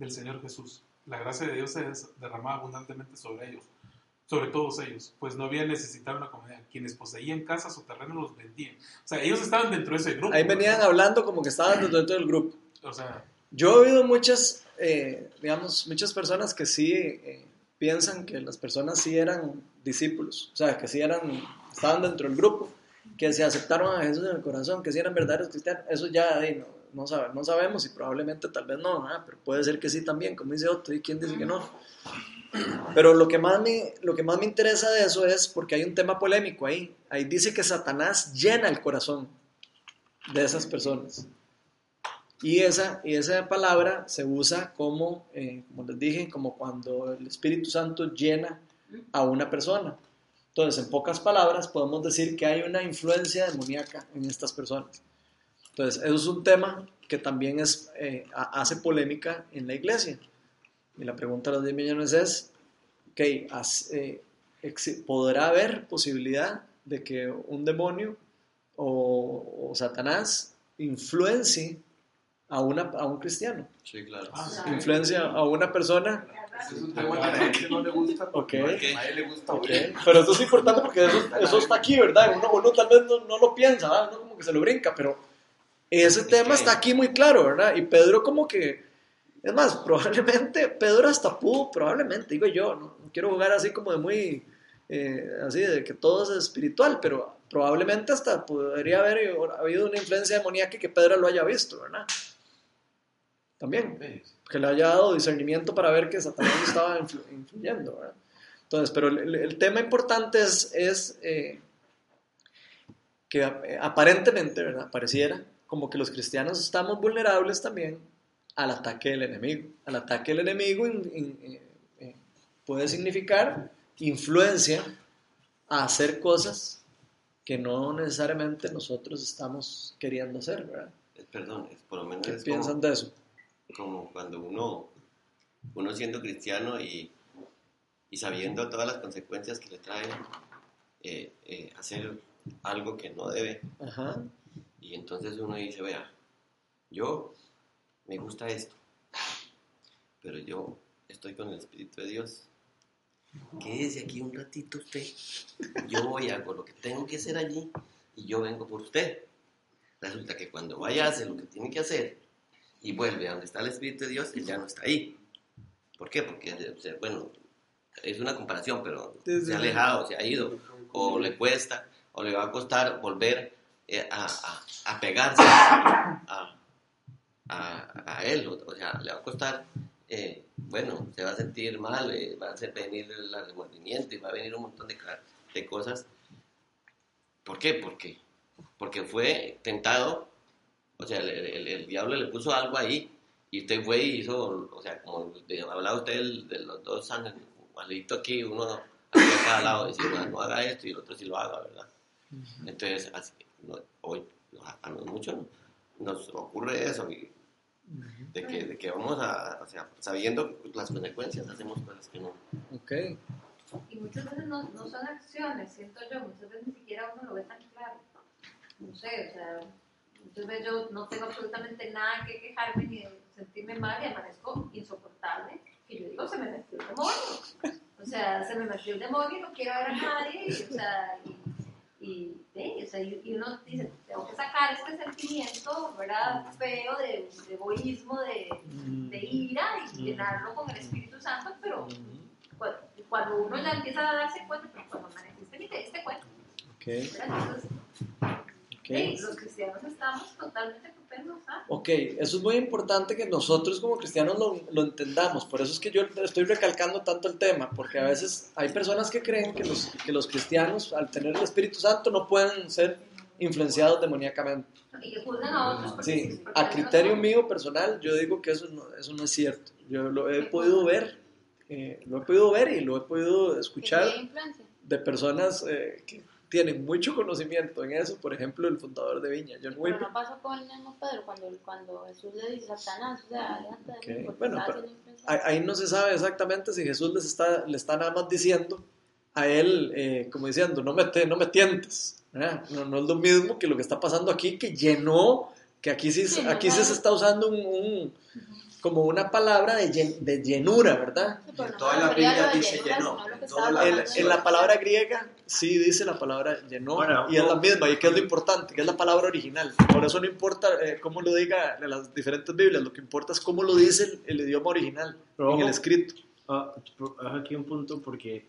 del Señor Jesús. La gracia de Dios se derramaba abundantemente sobre ellos, sobre todos ellos, pues no había necesitado una comunidad. Quienes poseían casas o terrenos los vendían. O sea, ellos estaban dentro de ese grupo. Ahí venían ¿verdad? hablando como que estaban dentro del grupo. O sea, Yo he oído muchas, eh, digamos, muchas personas que sí eh, piensan que las personas sí eran discípulos, o sea, que sí eran, estaban dentro del grupo, que se aceptaron a Jesús en el corazón, que sí eran verdaderos cristianos. Eso ya eh, no, no, sabe- no sabemos y probablemente tal vez no, pero puede ser que sí también, como dice otro, y quién dice que no. Pero lo que, más me, lo que más me interesa de eso es porque hay un tema polémico ahí. Ahí dice que Satanás llena el corazón de esas personas. Y esa, y esa palabra se usa como, eh, como les dije, como cuando el Espíritu Santo llena a una persona. Entonces, en pocas palabras, podemos decir que hay una influencia demoníaca en estas personas. Entonces, eso es un tema que también es, eh, ha- hace polémica en la iglesia. Y la pregunta de los 10 millones es, ok, has- eh, ¿podrá haber posibilidad de que un demonio o, o Satanás influencie a, una, a un cristiano? Sí, claro. Influencia a una persona. Ese es un tema que a la gente no le gusta porque a nadie le gusta. Pero eso es importante porque eso, eso está aquí, ¿verdad? Uno, uno tal vez no, no lo piensa, ¿verdad? Uno como que se lo brinca, pero ese tema está aquí muy claro, ¿verdad? Y Pedro como que, es más, probablemente *laughs* Pedro hasta pudo, probablemente, digo yo, no, no quiero jugar así como de muy, eh, así de que todo es espiritual, pero probablemente hasta podría haber habido una influencia demoníaca que Pedro lo haya visto, ¿verdad? También que le haya dado discernimiento para ver que Satanás estaba influ- influyendo. ¿verdad? Entonces, pero el, tema importante es, es eh, que aparentemente, ¿verdad? Pareciera como que los cristianos estamos vulnerables también al ataque del enemigo. Al ataque del enemigo in- in- eh, eh, puede significar influencia a hacer cosas que no necesariamente nosotros estamos queriendo hacer, ¿verdad? Perdón, es por lo menos ¿Qué piensan como, de eso? como cuando uno, uno siendo cristiano y, y sabiendo todas las consecuencias que le trae eh, eh, hacer algo que no debe. Ajá. Y entonces uno dice, vea, yo me gusta esto, pero yo estoy con el Espíritu de Dios. Quédese aquí un ratito usted. Yo voy, hago lo que tengo que hacer allí y yo vengo por usted. Resulta que cuando vaya a hacer lo que tiene que hacer y vuelve a donde está el Espíritu de Dios, él ya no está ahí. ¿Por qué? Porque, sea, bueno, es una comparación, pero se ha alejado, se ha ido, o le cuesta, o le va a costar volver eh, a, a- a pegarse a, a- a él, o, sea, le va a costar, eh, bueno, se va a sentir mal, eh, va a hacer venir el remordimiento y va a venir un montón de, de cosas. ¿Por qué? Porque, porque fue tentado, o sea, el, el- el diablo le puso algo ahí y usted fue y hizo, o sea, como de- hablaba usted del- de, los dos malito aquí, uno aquí a cada lado, decir, no, no haga esto y el otro sí lo haga, ¿verdad? Entonces, así, no, hoy a, muchos nos ocurre eso, y de, que, de que vamos a, o sea, sabiendo las consecuencias, hacemos cosas que no. Ok. Y muchas veces no, no son acciones, siento yo, muchas veces ni siquiera uno lo ve tan claro. No sé, o sea, muchas veces yo no tengo absolutamente nada que quejarme ni sentirme mal y amanezco insoportable. Y yo digo, se me metió el demonio. O sea, se me metió el demonio y no quiero ver a nadie. Y, o sea, y, y, sí, o sea, y, uno dice, tengo que sacar este sentimiento, ¿verdad? Feo de, de egoísmo, de, de ira y llenarlo con el Espíritu Santo, pero cuando, cuando uno ya empieza a darse cuenta, pues cuando amaneciste ni te diste cuenta. Ok. ¿verdad? Entonces, ok. sí, los cristianos estamos totalmente. Ok, eso es muy importante que nosotros como cristianos lo, lo entendamos. Por eso es que yo estoy recalcando tanto el tema, porque a veces hay personas que creen que los, que los cristianos, al tener el Espíritu Santo, no pueden ser influenciados demoníacamente. Y que juzgan a otros porque Sí, porque a criterio mío personal, yo digo que eso no, eso no es cierto. Yo lo he podido ver, eh, lo he podido ver y lo he podido escuchar de personas eh, que tienen mucho conocimiento en eso. Por ejemplo, el fundador de Viña, John Pero no pasó con el mismo Pedro cuando, cuando Jesús le dice Satanás, o sea, aléjate de mí bueno, pero. Ahí, no se sabe exactamente si Jesús les está, le está nada más diciendo a él, eh, como diciendo, no me, te- no me tientes. No, no es lo mismo que lo que está pasando aquí, que llenó, que aquí sí, Sí, no aquí sí se está usando un, un- como una palabra de, llen- de llenura, ¿verdad? Sí, pero En toda la Biblia dice llenó, en la- palabra griega sí dice la palabra llenó Ahora, y es la misma y que es lo importante, que es la palabra original. Por eso no importa eh, cómo lo diga en las diferentes Biblias, lo que importa es cómo lo dice el, el idioma original, Pero en el escrito. Ah, aquí un punto porque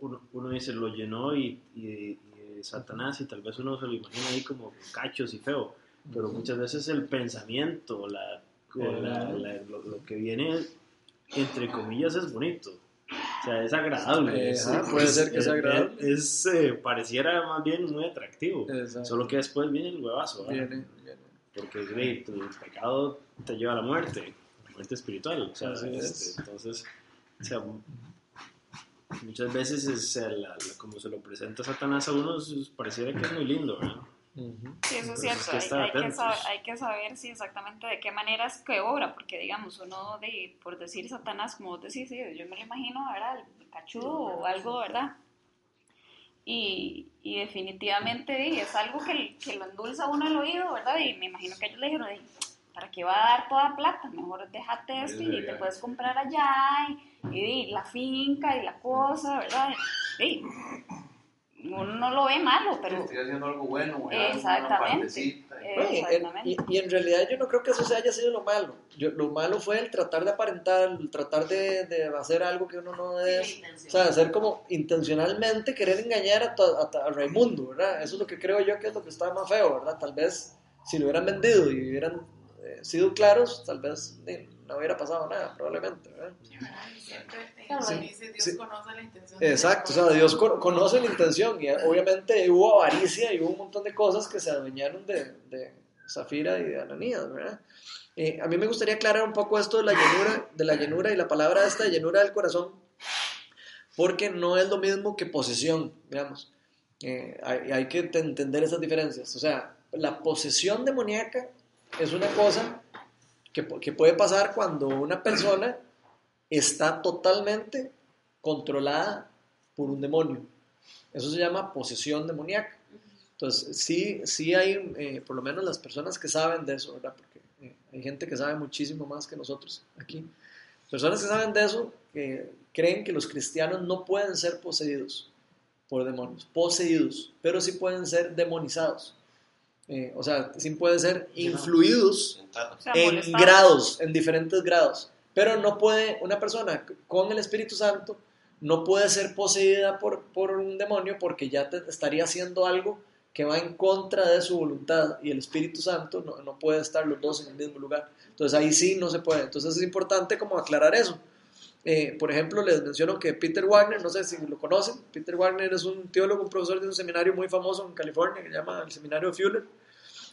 uno, uno dice lo llenó y, y- y Satanás y tal vez uno se lo imagina ahí como cachos y feo, pero muchas veces el pensamiento, la, la- la- lo, lo que viene entre comillas es bonito. O sea, es agradable. Eh, es- ajá, puede es- ser que sea es- agradable. Es, eh, pareciera más bien muy atractivo. Exacto. Solo que después viene el huevazo. Viene, viene. Porque güey, tu pecado te lleva a la muerte, la muerte espiritual. O sea, es. este, entonces, o sea, muchas veces es, eh, la- como se lo presenta Satanás a uno, es- pareciera que es muy lindo, ¿verdad? Sí, eso es cierto. hay que Hay, que saber, hay que saber sí, exactamente de qué manera es que obra, porque digamos, uno de, por decir Satanás, como vos decís, sí, yo me lo imagino, ¿verdad? El cachudo o algo, ¿verdad? Y, y definitivamente sí, es algo que, que lo endulza a uno el oído, ¿verdad? Y me imagino que ellos le dijeron, "Ey, ¿para qué va a dar toda plata? Mejor déjate esto y te puedes comprar allá y, y la finca y la cosa, ¿verdad? Sí, uno no lo ve malo, pero... Estoy haciendo algo bueno, una Exactamente. y- Exactamente. y, y en realidad yo no creo que eso se haya sido lo malo. Yo, lo malo fue el tratar de aparentar, el tratar de, de hacer algo que uno no es. O sea, hacer como intencionalmente querer engañar a, a, a Raimundo, ¿verdad? Eso es lo que creo yo que es lo que está más feo, ¿verdad? Tal vez si lo hubieran vendido y hubieran eh, sido claros, tal vez eh, no hubiera pasado nada, probablemente, ¿verdad? Sí, dice, Dios sí. conoce la intención. Exacto, o sea, Dios co- conoce la intención y obviamente hubo avaricia y hubo un montón de cosas que se adueñaron de, de Zafira y de Ananías, ¿verdad? Eh, a mí me gustaría aclarar un poco esto de la llenura, de la llenura y la palabra esta de llenura del corazón, porque no es lo mismo que posesión, digamos. Eh, hay, hay que te- entender esas diferencias. O sea, la posesión demoníaca es una cosa que, pu- que puede pasar cuando una persona está totalmente controlada por un demonio. Eso se llama posesión demoníaca. Entonces, sí, sí hay, eh, por lo menos las personas que saben de eso, ¿verdad? Porque eh, hay gente que sabe muchísimo más que nosotros aquí. Personas que saben de eso, que creen que los cristianos no pueden ser poseídos por demonios, poseídos, pero sí pueden ser demonizados. Eh, o sea, sí pueden ser influidos Sentados. O sea, en grados, en diferentes grados. Pero no puede, una persona con el Espíritu Santo no puede ser poseída por, por un demonio porque ya te- estaría haciendo algo que va en contra de su voluntad y el Espíritu Santo no, no puede estar los dos en el mismo lugar. Entonces ahí sí no se puede. Entonces es importante como aclarar eso. Eh, por ejemplo, les menciono que Peter Wagner, no sé si lo conocen, Peter Wagner es un teólogo, un profesor de un seminario muy famoso en California que se llama el Seminario Fuller.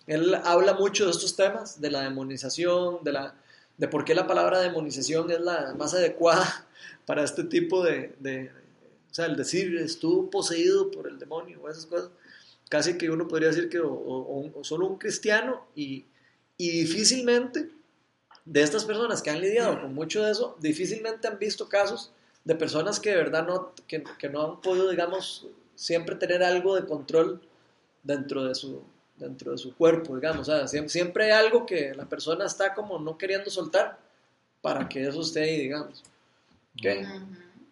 Él habla mucho de estos temas, de la demonización, de, la, de por qué la palabra demonización es la más adecuada *laughs* para este tipo de, de o sea, el decir estuvo poseído por el demonio o esas cosas. Casi que uno podría decir que o, o- o solo un cristiano y, y difícilmente de estas personas que han lidiado con mucho de eso, difícilmente han visto casos de personas que de verdad no, que, que no han podido, digamos, siempre tener algo de control dentro de su, dentro de su cuerpo, digamos. O sea, siempre, siempre hay algo que la persona está como no queriendo soltar para que eso esté ahí, digamos. ¿Ok?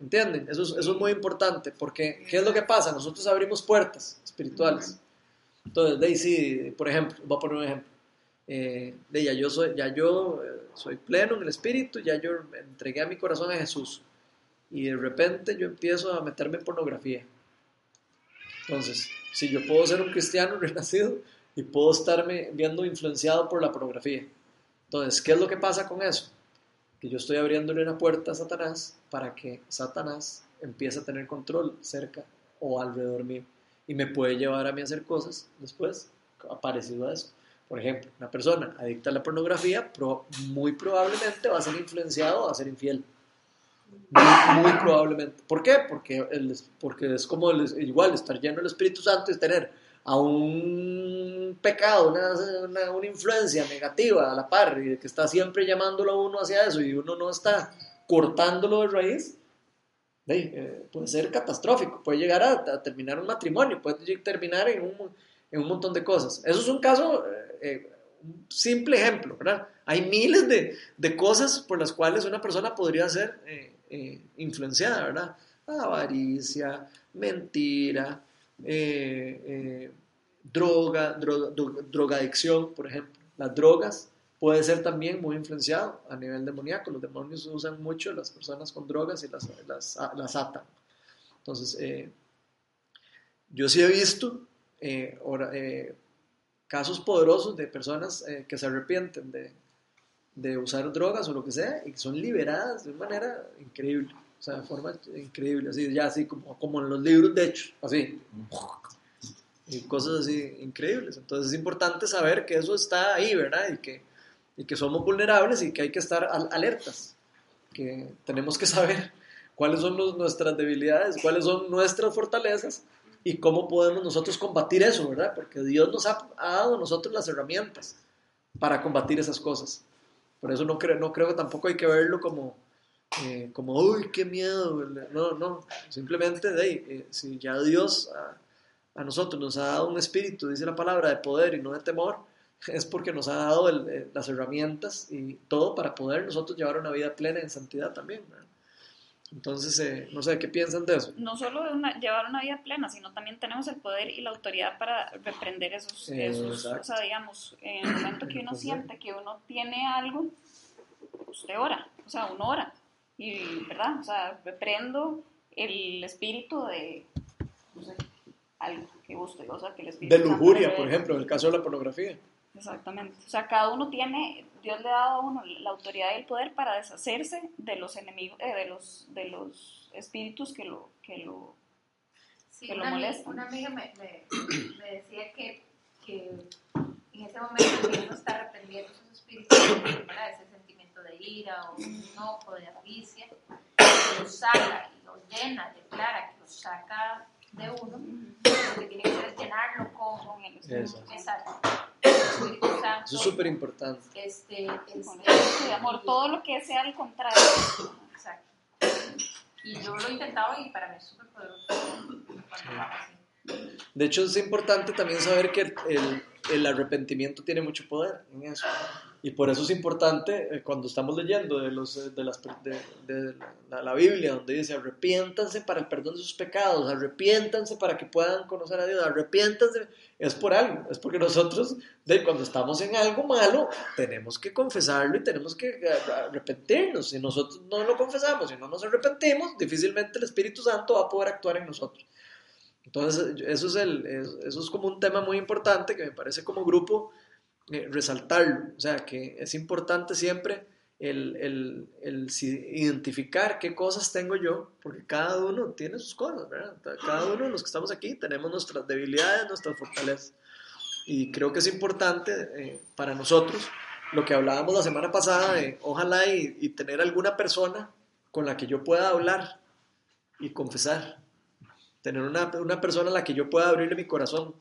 ¿Entienden? Eso es, eso es muy importante, porque ¿qué es lo que pasa? Nosotros abrimos puertas espirituales. Entonces, de ahí sí, por ejemplo, voy a poner un ejemplo. Eh, de ya yo soy, ya yo eh, soy pleno en el espíritu, ya yo entregué a mi corazón a Jesús. Y de repente yo empiezo a meterme en pornografía. Entonces, si yo puedo ser un cristiano *laughs* renacido y puedo estarme viendo influenciado por la pornografía. Entonces, ¿qué es lo que pasa con eso? Que yo estoy abriéndole una puerta a Satanás para que Satanás empiece a tener control cerca o alrededor mío y me puede llevar a mí a hacer cosas después parecido a eso. Por ejemplo, una persona adicta a la pornografía pro- muy probablemente va a ser influenciado a ser infiel. Muy, probablemente. ¿Por qué? Porque, el- porque es como igual estar lleno del Espíritu Santo es tener a un pecado, una, una, una influencia negativa a la par y que está siempre llamándolo a uno hacia eso y uno no está cortándolo de raíz, eh, puede ser catastrófico, puede llegar a, a terminar un matrimonio, puede terminar en un, en un montón de cosas. Eso es un caso, eh, eh, un simple ejemplo, ¿verdad? hay miles de, de cosas por las cuales una persona podría ser eh, influenciada, ¿verdad? Avaricia, mentira, droga, droga, dro- drogadicción, por ejemplo. Las drogas puede ser también muy influenciado a nivel demoníaco. Los demonios usan mucho las personas con drogas y las, las, atan. Entonces, yo sí he visto eh, ora- eh, casos poderosos de personas eh, que se arrepienten de, de usar drogas o lo que sea y son liberadas de una manera increíble. O sea, de forma increíble, así, ya así como, como en los libros de hecho, así. Y cosas así increíbles. Entonces es importante saber que eso está ahí, ¿verdad? Y que, y que somos vulnerables y que hay que estar al- alertas. Que tenemos que saber cuáles son los- nuestras debilidades, cuáles son nuestras fortalezas y cómo podemos nosotros combatir eso, ¿verdad? Porque Dios nos ha, ha dado a nosotros las herramientas para combatir esas cosas. Por eso no creo, no creo que tampoco hay que verlo como, eh, como, uy, qué miedo. No, no, simplemente, de ahí, eh, si ya Dios a, a nosotros nos ha dado un espíritu, dice la palabra, de poder y no de temor, *laughs* es porque nos ha dado el- eh, las herramientas y todo para poder nosotros llevar una vida plena en santidad también. ¿verdad? Entonces, eh, no sé, ¿qué piensan de eso? No solo de una- llevar una vida plena, sino también tenemos el poder y la autoridad para reprender esos, Eh, esos o sea, digamos, en el momento que uno Entonces, siente que uno tiene algo, usted ora, o sea, uno ora, y, ¿verdad? O sea, reprendo el espíritu de, no sé, algo que guste, o sea, que el espíritu De lujuria, por ejemplo, en el caso de la pornografía. Exactamente. O sea, cada uno tiene, Dios le ha dado a uno la autoridad y el poder para deshacerse de los enemigos, eh, de los, de los espíritus que lo, que lo, Sí, que lo molestan. una amiga me, me- me decía que, que en ese momento que uno está arrepentiendo esos espíritus, ¿verdad? ese sentimiento de ira o enojo, de avaricia, que lo saca y lo llena, declara que lo saca de uno, lo que tiene que hacer es llenarlo con, con el Espíritu. Exacto. El Espíritu Santo. Eso es súper importante. Este, con este, de amor, todo lo que sea al contrario. Exacto. Y yo lo he intentado y para mí es súper poderoso. De hecho, es importante también saber que el, el- el arrepentimiento tiene mucho poder en eso. Y por eso es importante eh, cuando estamos leyendo de, los, eh, de, las, de, de la, la Biblia, donde dice arrepiéntanse para el perdón de sus pecados, arrepiéntanse para que puedan conocer a Dios, arrepiéntanse, es por algo, es porque nosotros, de, cuando estamos en algo malo, tenemos que confesarlo y tenemos que eh, arrepentirnos. Si nosotros no lo confesamos y no nos arrepentimos, difícilmente el Espíritu Santo va a poder actuar en nosotros. Entonces, eso es, el, es- eso es como un tema muy importante que me parece como grupo eh, resaltarlo. O sea, que es importante siempre el, el- el identificar qué cosas tengo yo, porque cada uno tiene sus cosas, ¿verdad? Cada uno de los que estamos aquí tenemos nuestras debilidades, nuestras fortalezas. Y creo que es importante eh, para nosotros lo que hablábamos la semana pasada de ojalá y, y tener alguna persona con la que yo pueda hablar y confesar tener una, una persona a la que yo pueda abrirle mi corazón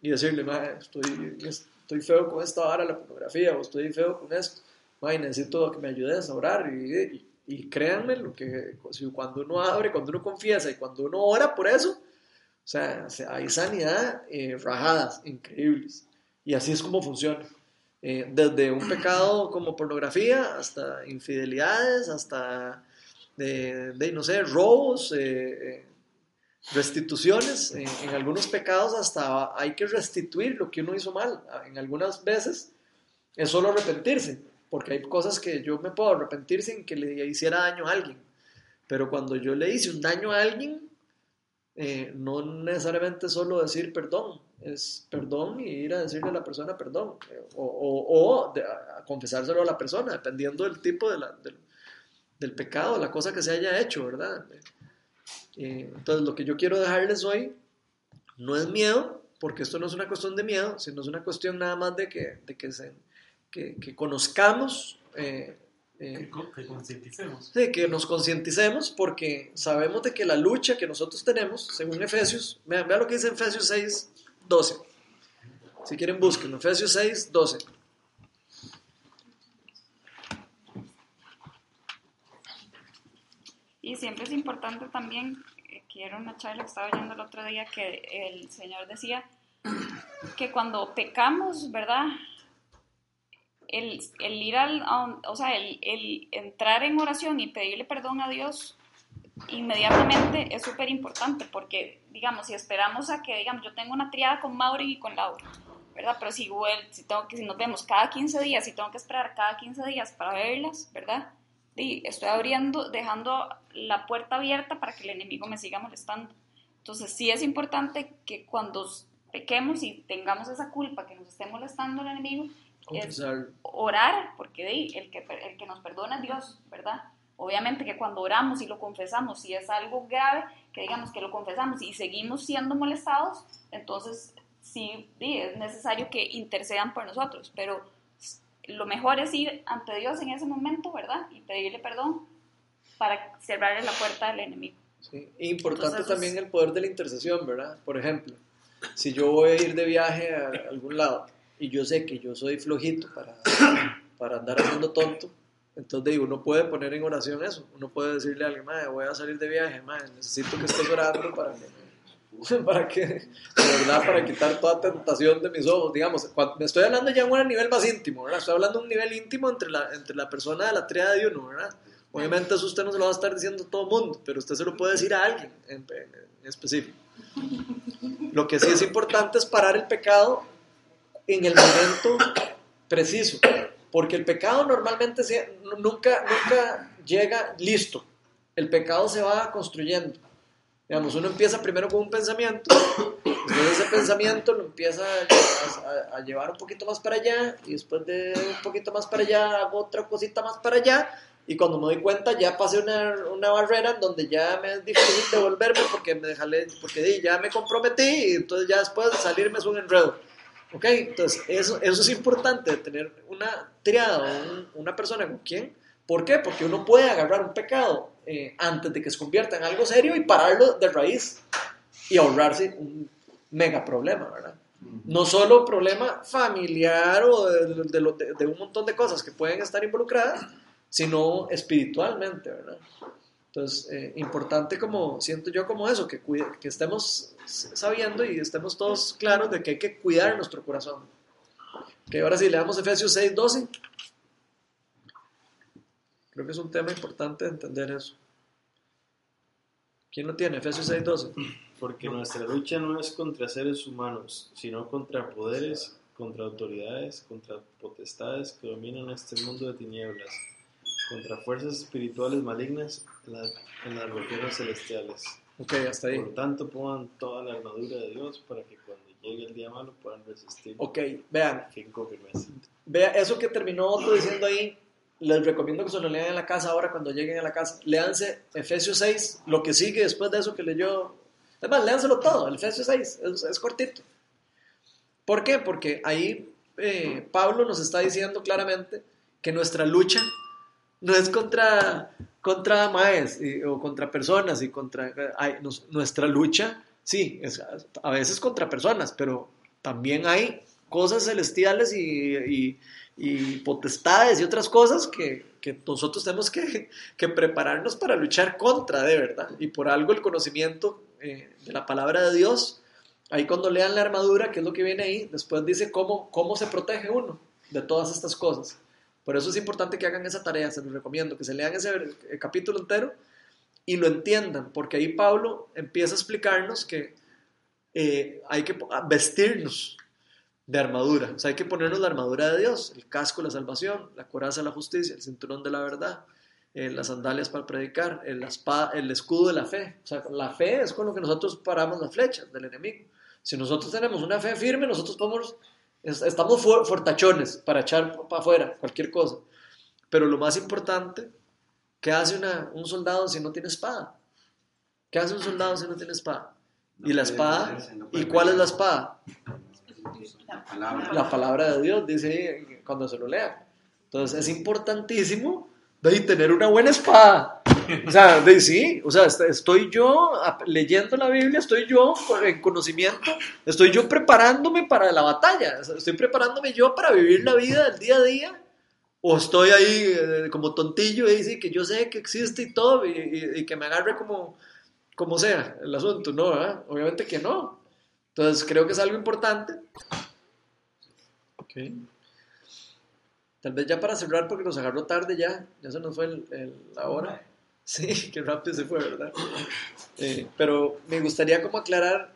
y decirle, "Mae, estoy, estoy feo con esta vara, la pornografía, o estoy feo con esto, Mae, necesito que me ayudes a orar. Y, y- y créanme, lo que, cuando uno abre, cuando uno confiesa y cuando uno ora por eso, o sea, se- hay sanidad, eh, rajadas, increíbles. Y así es como funciona. Eh, desde un pecado como pornografía hasta infidelidades, hasta, de, de, no sé, robos, eh, eh, restituciones, en, en algunos pecados hasta hay que restituir lo que uno hizo mal. En algunas veces es solo arrepentirse, porque hay cosas que yo me puedo arrepentir sin que le hiciera daño a alguien. Pero cuando yo le hice un daño a alguien, eh, no necesariamente solo decir perdón, es perdón y ir a decirle a la persona perdón, eh, o, o- o de- a confesárselo a la persona, dependiendo del tipo de la- del, del pecado, la cosa que se haya hecho, ¿verdad? Eh, entonces, lo que yo quiero dejarles hoy no es miedo, porque esto no es una cuestión de miedo, sino es una cuestión nada más de que, de que, se- que, que conozcamos, eh, eh, Que, concienticemos. sí, que nos concienticemos, porque sabemos de que la lucha que nosotros tenemos, según Efesios, vean, vean lo que dice Efesios 6, 12. Si quieren, busquen Efesios 6, 12. Y siempre es importante también, eh, que era una charla que estaba oyendo el otro día, que el Señor decía que cuando pecamos, ¿verdad? el, el ir al, un- o sea, el, el entrar en oración y pedirle perdón a Dios inmediatamente es súper importante porque, digamos, si esperamos a que, digamos, yo tengo una triada con Mauri y con Laura, ¿verdad? Pero si, vuel- si, tengo que, si nos vemos cada 15 días, si tengo que esperar cada 15 días para verlas, ¿verdad? Y estoy abriendo, dejando la puerta abierta para que el enemigo me siga molestando. Entonces sí es importante que cuando pequemos y tengamos esa culpa que nos esté molestando el enemigo, es orar, porque el, que, el que nos perdona es Dios, ¿verdad? Obviamente que cuando oramos y lo confesamos, si es algo grave, que digamos que lo confesamos y seguimos siendo molestados, entonces sí, sí, es necesario que intercedan por nosotros, pero lo mejor es ir ante Dios en ese momento, ¿verdad? Y pedirle perdón para cerrarle la puerta al enemigo. Sí, Importante Entonces, también el poder de la intercesión, ¿verdad? Por ejemplo, si yo voy a ir de viaje a algún lado y yo sé que yo soy flojito para, para andar haciendo tonto, entonces digo, uno puede poner en oración eso. Uno puede decirle a alguien, madre, voy a salir de viaje, madre, necesito que estés orando para que, *laughs* para que, de verdad, para quitar toda tentación de mis ojos. Digamos, cuando, me estoy hablando ya en un nivel más íntimo, ¿verdad? Estoy hablando de un nivel íntimo entre la, entre la persona de la triada de uno, ¿verdad? Obviamente eso usted no se lo va a estar diciendo a todo el mundo, pero usted se lo puede decir a alguien en, en específico. Lo que sí es importante es parar el pecado en el momento preciso, porque el pecado normalmente nunca, nunca llega listo. El pecado se va construyendo. Digamos, uno empieza primero con un pensamiento, después ese pensamiento lo empieza a, a- a llevar un poquito más para allá, y después de un poquito más para allá hago otra cosita más para allá, y cuando me doy cuenta ya pasé una, una barrera en donde ya me es difícil devolverme porque me dejalé, porque ya me comprometí, y entonces ya después de salirme es un enredo. ¿Ok? Entonces, eso, eso es importante, tener una triada un- una persona con quien. ¿Por qué? Porque uno puede agarrar un pecado eh, antes de que se convierta en algo serio y pararlo de raíz y ahorrarse un mega problema, ¿verdad? No solo problema familiar o de, de de- de un montón de cosas que pueden estar involucradas, sino espiritualmente, ¿verdad? Entonces, eh, importante como, siento yo como eso, que, cuide- que estemos sabiendo y estemos todos claros de que hay que cuidar nuestro corazón. Que ahora sí, leamos Efesios 6, 12. Creo que es un tema importante entender eso. ¿Quién lo tiene? Efesios 6, 12. Porque nuestra lucha no es contra seres humanos, sino contra poderes, contra autoridades, contra potestades que dominan este mundo de tinieblas, contra fuerzas espirituales malignas en, la- en las regiones celestiales. Ok, hasta ahí. Por tanto, pongan toda la armadura de Dios para que cuando llegue el día malo puedan resistir. Ok, vean. Vea, eso que terminó Otto diciendo ahí, les recomiendo que se lo lean en la casa ahora cuando lleguen a la casa. Léanse Efesios 6, lo que sigue después de eso que leyó. Además, léanselo todo, el Efesios 6, es, es cortito. ¿Por qué? Porque ahí eh, Pablo nos está diciendo claramente que nuestra lucha no es contra, contra maes y- o contra personas y contra... ay, nos- nuestra lucha, sí, es a veces contra personas, pero también hay cosas celestiales y, y- y potestades y otras cosas que, que nosotros tenemos que, que prepararnos para luchar contra, de verdad. Y por algo el conocimiento eh, de la palabra de Dios, ahí cuando lean la armadura, que es lo que viene ahí, después dice cómo, cómo se protege uno de todas estas cosas. Por eso es importante que hagan esa tarea, se los recomiendo, que se lean ese eh, capítulo entero y lo entiendan, porque ahí Pablo empieza a explicarnos que eh, hay que vestirnos de armadura, o sea, hay que ponernos la armadura de Dios, el casco de la salvación, la coraza de la justicia, el cinturón de la verdad, eh, las sandalias para predicar, el, la espada- el escudo de la fe, o sea, la fe es con lo que nosotros paramos las flechas del enemigo. Si nosotros tenemos una fe firme, nosotros podemos, es- estamos fortachones para echar para afuera cualquier cosa. Pero lo más importante, ¿qué hace una- un soldado si no tiene espada? ¿Qué hace un soldado si no tiene espada? No ¿Y la espada? no ¿Y cuál es la espada? La palabra. La palabra de Dios, dice cuando se lo lean. Entonces es importantísimo de tener una buena espada. O sea, de, sí, o sea, est- estoy yo leyendo la Biblia, estoy yo en conocimiento, estoy yo preparándome para la batalla, estoy preparándome yo para vivir la vida del día a día, o estoy ahí eh, como tontillo y dice que yo sé que existe y todo, y, y- y que me agarre como, como sea el asunto, no, ¿verdad? Obviamente que no. Entonces creo que es algo importante. Tal vez ya para cerrar, porque nos agarró tarde ya, ya se nos fue el- el- la hora. Sí, *laughs* qué rápido se fue, ¿verdad? Eh, pero me gustaría como aclarar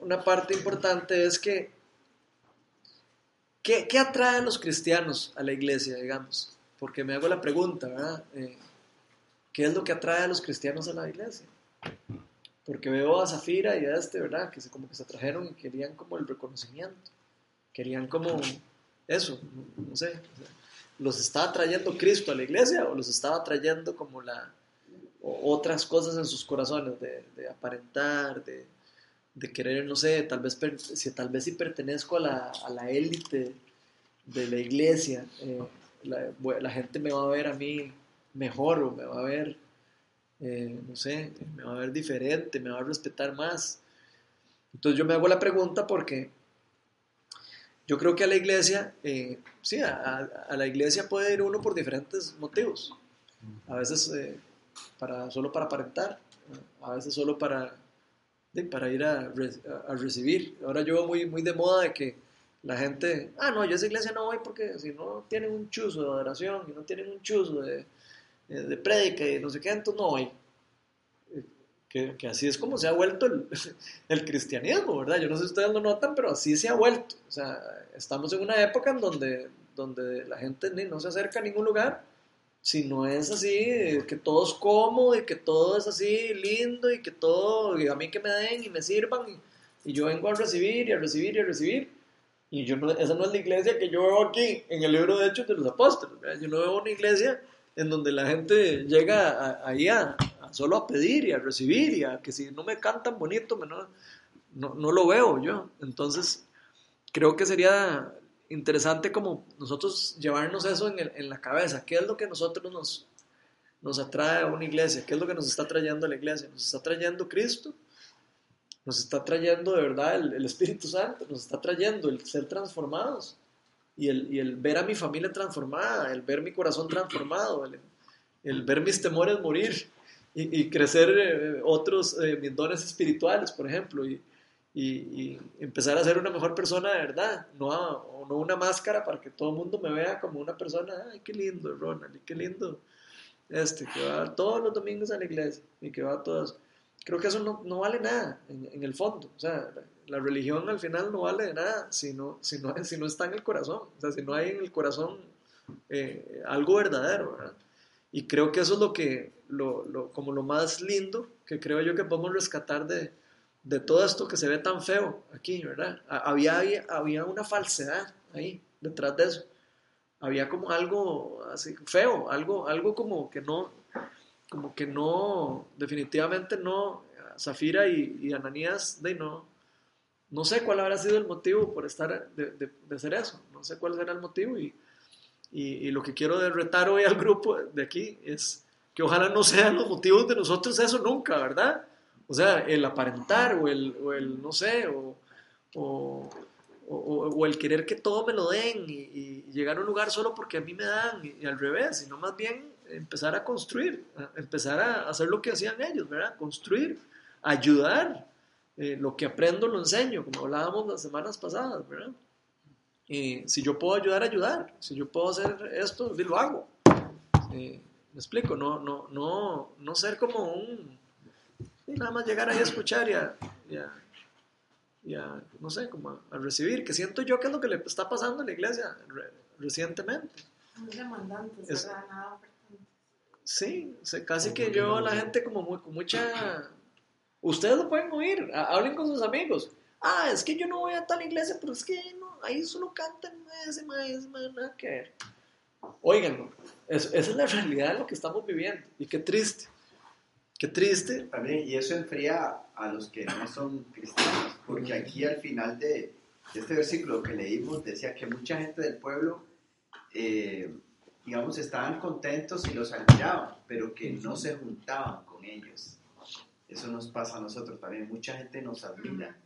una parte importante, es que, ¿qué, qué atrae a los cristianos a la iglesia, digamos? Porque me hago la pregunta, ¿verdad? Eh, ¿Qué es lo que atrae a los cristianos a la iglesia? Porque veo a Zafira y a este, ¿verdad? Que se, como que se atrajeron y querían como el reconocimiento. Querían como eso, no, sé. ¿Los estaba trayendo Cristo a la iglesia o los estaba trayendo como la otras cosas en sus corazones de, aparentar, de, querer, no sé, tal vez, si tal vez si pertenezco a la, a la élite de la iglesia, eh, la, la gente me va a ver a mí mejor o me va a ver, eh, no sé, me va a ver diferente, me va a respetar más. Entonces yo me hago la pregunta porque yo creo que a la iglesia, eh, sí, a, la iglesia puede ir uno por diferentes motivos. A veces eh, solo para aparentar, a veces solo para, para ir a, re- a- a recibir. Ahora yo veo muy, de moda de que la gente, ah, no, yo a esa iglesia no voy porque si no tienen un chuzo de adoración y no tienen un chuzo de, de, de prédica y no sé qué, entonces no voy. Eh, Que, que así es como se ha vuelto el, *laughs* el cristianismo, ¿verdad? Yo no sé si ustedes lo notan, pero así se ha vuelto. O sea, estamos en una época en donde, donde la gente ni no se acerca a ningún lugar si no es así, eh, que todo es cómodo y que todo es así lindo y que todo, y a mí que me den y me sirvan y, y yo vengo a recibir y a recibir y a recibir. Y yo no, esa no es la iglesia que yo veo aquí en el libro de Hechos de los Apóstoles. ¿verdad? Yo no veo una iglesia en donde la gente llega ahí a, solo a pedir y a recibir y a que si no me cantan bonito, no, no, lo veo yo. Entonces, creo que sería interesante como nosotros llevarnos eso en, el- en la cabeza. ¿Qué es lo que nosotros nos, nos atrae a una iglesia? ¿Qué es lo que nos está trayendo a la iglesia? ¿Nos está trayendo Cristo? ¿Nos está trayendo de verdad el Espíritu Santo? ¿Nos está trayendo el ser transformados? Y el, y el ver a mi familia transformada, el ver mi corazón transformado, el, ver mis temores morir y, crecer eh, otros, eh, mis dones espirituales, por ejemplo, y, empezar a ser una mejor persona de verdad, no, no una máscara para que todo el mundo me vea como una persona, ay, qué lindo Ronald, y qué lindo este, que va todos los domingos a la iglesia y que va a todas. Creo que eso no, no vale nada en, en el fondo, o sea, la, religión al final no vale de nada si no, si, no, *laughs* si no está en el corazón, o sea, si no hay en el corazón eh, algo verdadero, ¿verdad? Y creo que eso es lo que, lo, lo- como lo más lindo que creo yo que podemos rescatar de, de todo esto que se ve tan feo aquí, ¿verdad? Ha- Había, había, había una falsedad ahí, detrás de eso. Había como algo así feo, algo, algo como que no, como que no, definitivamente no, Zafira y, Ananías, de no, no sé cuál habrá sido el motivo por estar, de, de, hacer eso, no sé cuál será el motivo y, y, lo que quiero retar hoy al grupo de aquí es que ojalá no sean los motivos de nosotros eso nunca, ¿verdad? O sea, el aparentar o el, o el no sé, o, o, o- el querer que todo me lo den y, y llegar a un lugar solo porque a mí me dan y al revés, sino más bien empezar a construir, a- empezar a hacer lo que hacían ellos, ¿verdad? Construir, ayudar. Eh, lo que aprendo lo enseño, como hablábamos las semanas pasadas, ¿verdad? Y si yo puedo ayudar, ayudar. Si yo puedo hacer esto, lo hago. Eh, me explico, no, no, no, no ser como un... nada más llegar ahí a escuchar y a, y a- y a, no sé, como a, a recibir, que siento yo que es lo que le está pasando a la iglesia re- recientemente. Muy demandantes, Es- ¿verdad? Nada. Sí, casi que yo a la gente como muy, con mucha... Ustedes lo pueden oír, ha- hablen con sus amigos. Ah, es que yo no voy a tal iglesia, pero es que no, ahí solo cantan ese maíz, nada que ver. Óiganlo, eso- esa es la realidad de lo que estamos viviendo. Y qué triste, qué triste. También, y eso enfría a los que no son cristianos, porque aquí al final de, de este versículo que leímos decía que mucha gente del pueblo, eh, digamos, estaban contentos y los admiraban, pero que no se juntaban con ellos. Eso nos pasa a nosotros también. Mucha gente nos admira,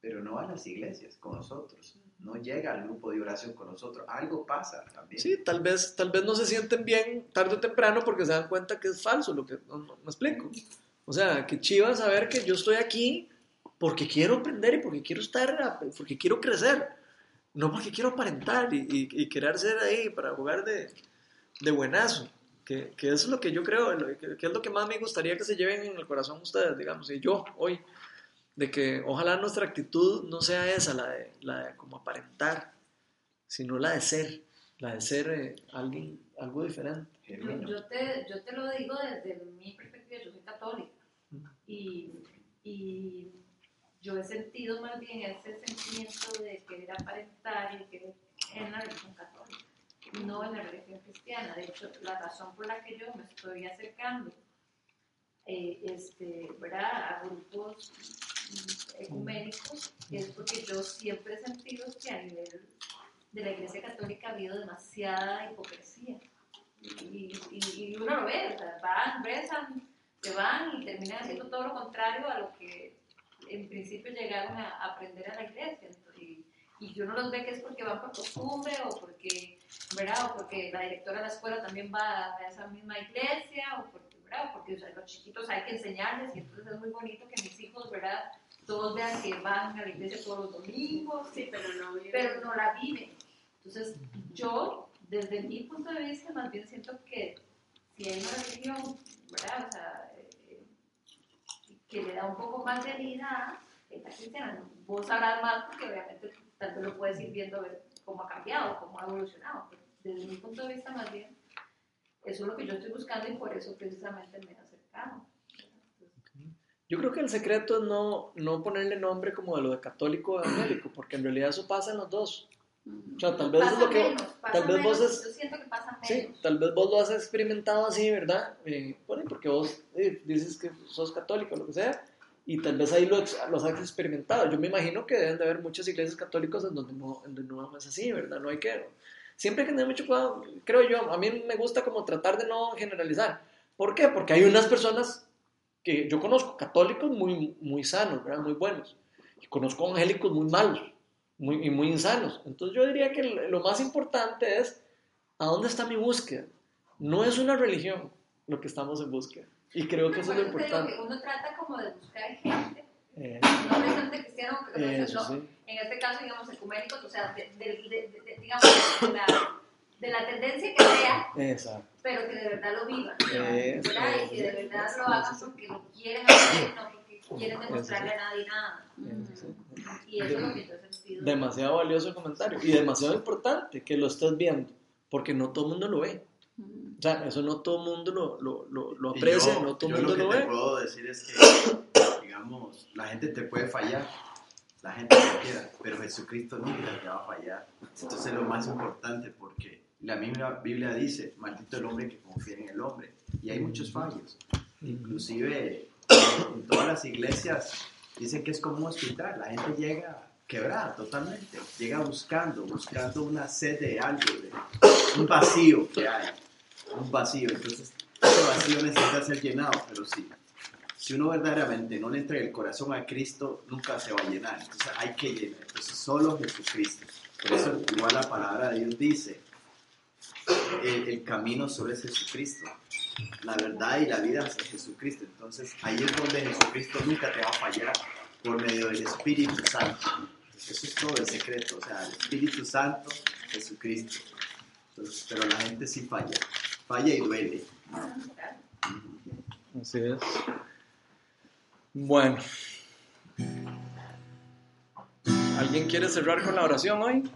pero no a las iglesias con nosotros, no llega al grupo de oración con nosotros. Algo pasa también. Sí, tal vez, tal vez no se sienten bien tarde o temprano porque se dan cuenta que es falso lo que no, no- me explico. O sea, que chiva saber que yo estoy aquí porque quiero aprender y porque quiero estar, porque quiero crecer. no porque quiero aparentar y querer ser ahí para jugar de, de buenazo, que, que es lo que yo creo, que, es lo que más me gustaría que se lleven en el corazón ustedes, digamos, y yo hoy, de que ojalá nuestra actitud no sea esa, la de, la de como aparentar, sino la de ser, la de ser eh, alguien, algo diferente. Yo, te, yo te lo digo desde mi perspectiva, yo soy católica y, y yo he sentido más bien ese sentimiento de querer aparentar y querer en la religión católica, no en la religión cristiana. De hecho, la razón por la que yo me estoy acercando eh, este, ¿verdad? a grupos ecuménicos es porque yo siempre he sentido que a nivel de la Iglesia Católica ha habido demasiada hipocresía y, y- y uno lo ve, o sea, van, rezan, se van y terminan haciendo todo lo contrario a lo que en principio llegaron a aprender a la iglesia. Y, y yo no los ve que es porque van por costumbre o porque, ¿verdad? O porque la directora de la escuela también va a esa misma iglesia o porque, ¿verdad? Porque o sea, los chiquitos hay que enseñarles y entonces es muy bonito que mis hijos, ¿verdad? Todos vean que van a la iglesia todos los domingos, Sí, pero no pero no la viven. Entonces, yo, desde mi punto de vista, más bien siento que si hay una religión, ¿verdad? O sea, eh, que le da un poco más de vida, es la cristiana. Vos sabrás más porque obviamente vez lo puedes ir viendo ver cómo ha cambiado, cómo ha evolucionado. Pero desde mi punto de vista, más bien, eso es lo que yo estoy buscando y por eso precisamente me he acercado. Yo creo que el secreto es no, no ponerle nombre como de lo de católico o evangélico, porque en realidad eso pasa en los dos. O sea, tal vez es Pasa lo que... menos, tal vez menos, vos es- yo siento que pasa menos. Sí, tal vez vos lo has experimentado así, ¿verdad? Eh, bueno, porque vos eh, dices que sos católico, lo que sea, y tal vez ahí lo, ex- los has experimentado. Yo me imagino que deben de haber muchas iglesias católicas en donde no, en donde no es así, ¿verdad? No hay que... Siempre hay que tener mucho cuidado, creo yo, a mí me gusta como tratar de no generalizar. ¿Por qué? Porque hay unas personas que yo conozco, católicos muy, muy sanos, ¿verdad? Muy buenos. Y conozco angélicos muy malos muy, y muy insanos. Entonces yo diría que lo más importante es ¿a dónde está mi búsqueda? No es una religión lo que estamos en búsqueda. Y creo que eso es lo importante. uno trata como de buscar gente, Eh, no precisamente cristiano, o sea, Eso sí. en este caso, digamos, ecuménicos, o sea, de, de- de- de- digamos, de la, de la tendencia que sea, exacto. pero que de verdad lo vivan, Eso, ¿verdad? Y que de verdad eso, lo hagan porque lo quieren hacer, no porque quieren demostrarle a nadie nada. Y eso es lo que yo he sentido. Demasiado valioso el comentario. Y demasiado importante que lo estés viendo. Porque no todo el mundo lo ve. O sea, eso no todo el mundo lo, lo, lo, lo aprecia, yo- no todo el mundo lo lo que te ve. puedo decir es que, *coughs* digamos, la gente te puede fallar, la gente te quiera, pero Jesucristo nunca te va a fallar. Entonces es lo más importante porque la misma Biblia dice, maldito el hombre que confía en el hombre. Y hay muchos fallos. Inclusive en todas las iglesias dicen que es como un hospital, la gente llega quebrada totalmente, llega buscando, buscando una sed de algo, de un vacío que hay, un vacío. Entonces ese vacío necesita ser llenado, pero sí. Si uno verdaderamente no le entrega el corazón a Cristo, nunca se va a llenar. Entonces hay que llenar. Entonces solo Jesucristo. Por eso igual la palabra de Dios dice, el, camino solo es Jesucristo. La verdad y la vida es Jesucristo. Entonces ahí es donde Jesucristo nunca te va a fallar por medio del Espíritu Santo. Eso es todo el secreto. O sea, el Espíritu Santo, Jesucristo. Entonces, pero la gente sí falla. Falla y duele. Así es. Bueno. ¿Alguien quiere cerrar con la oración hoy?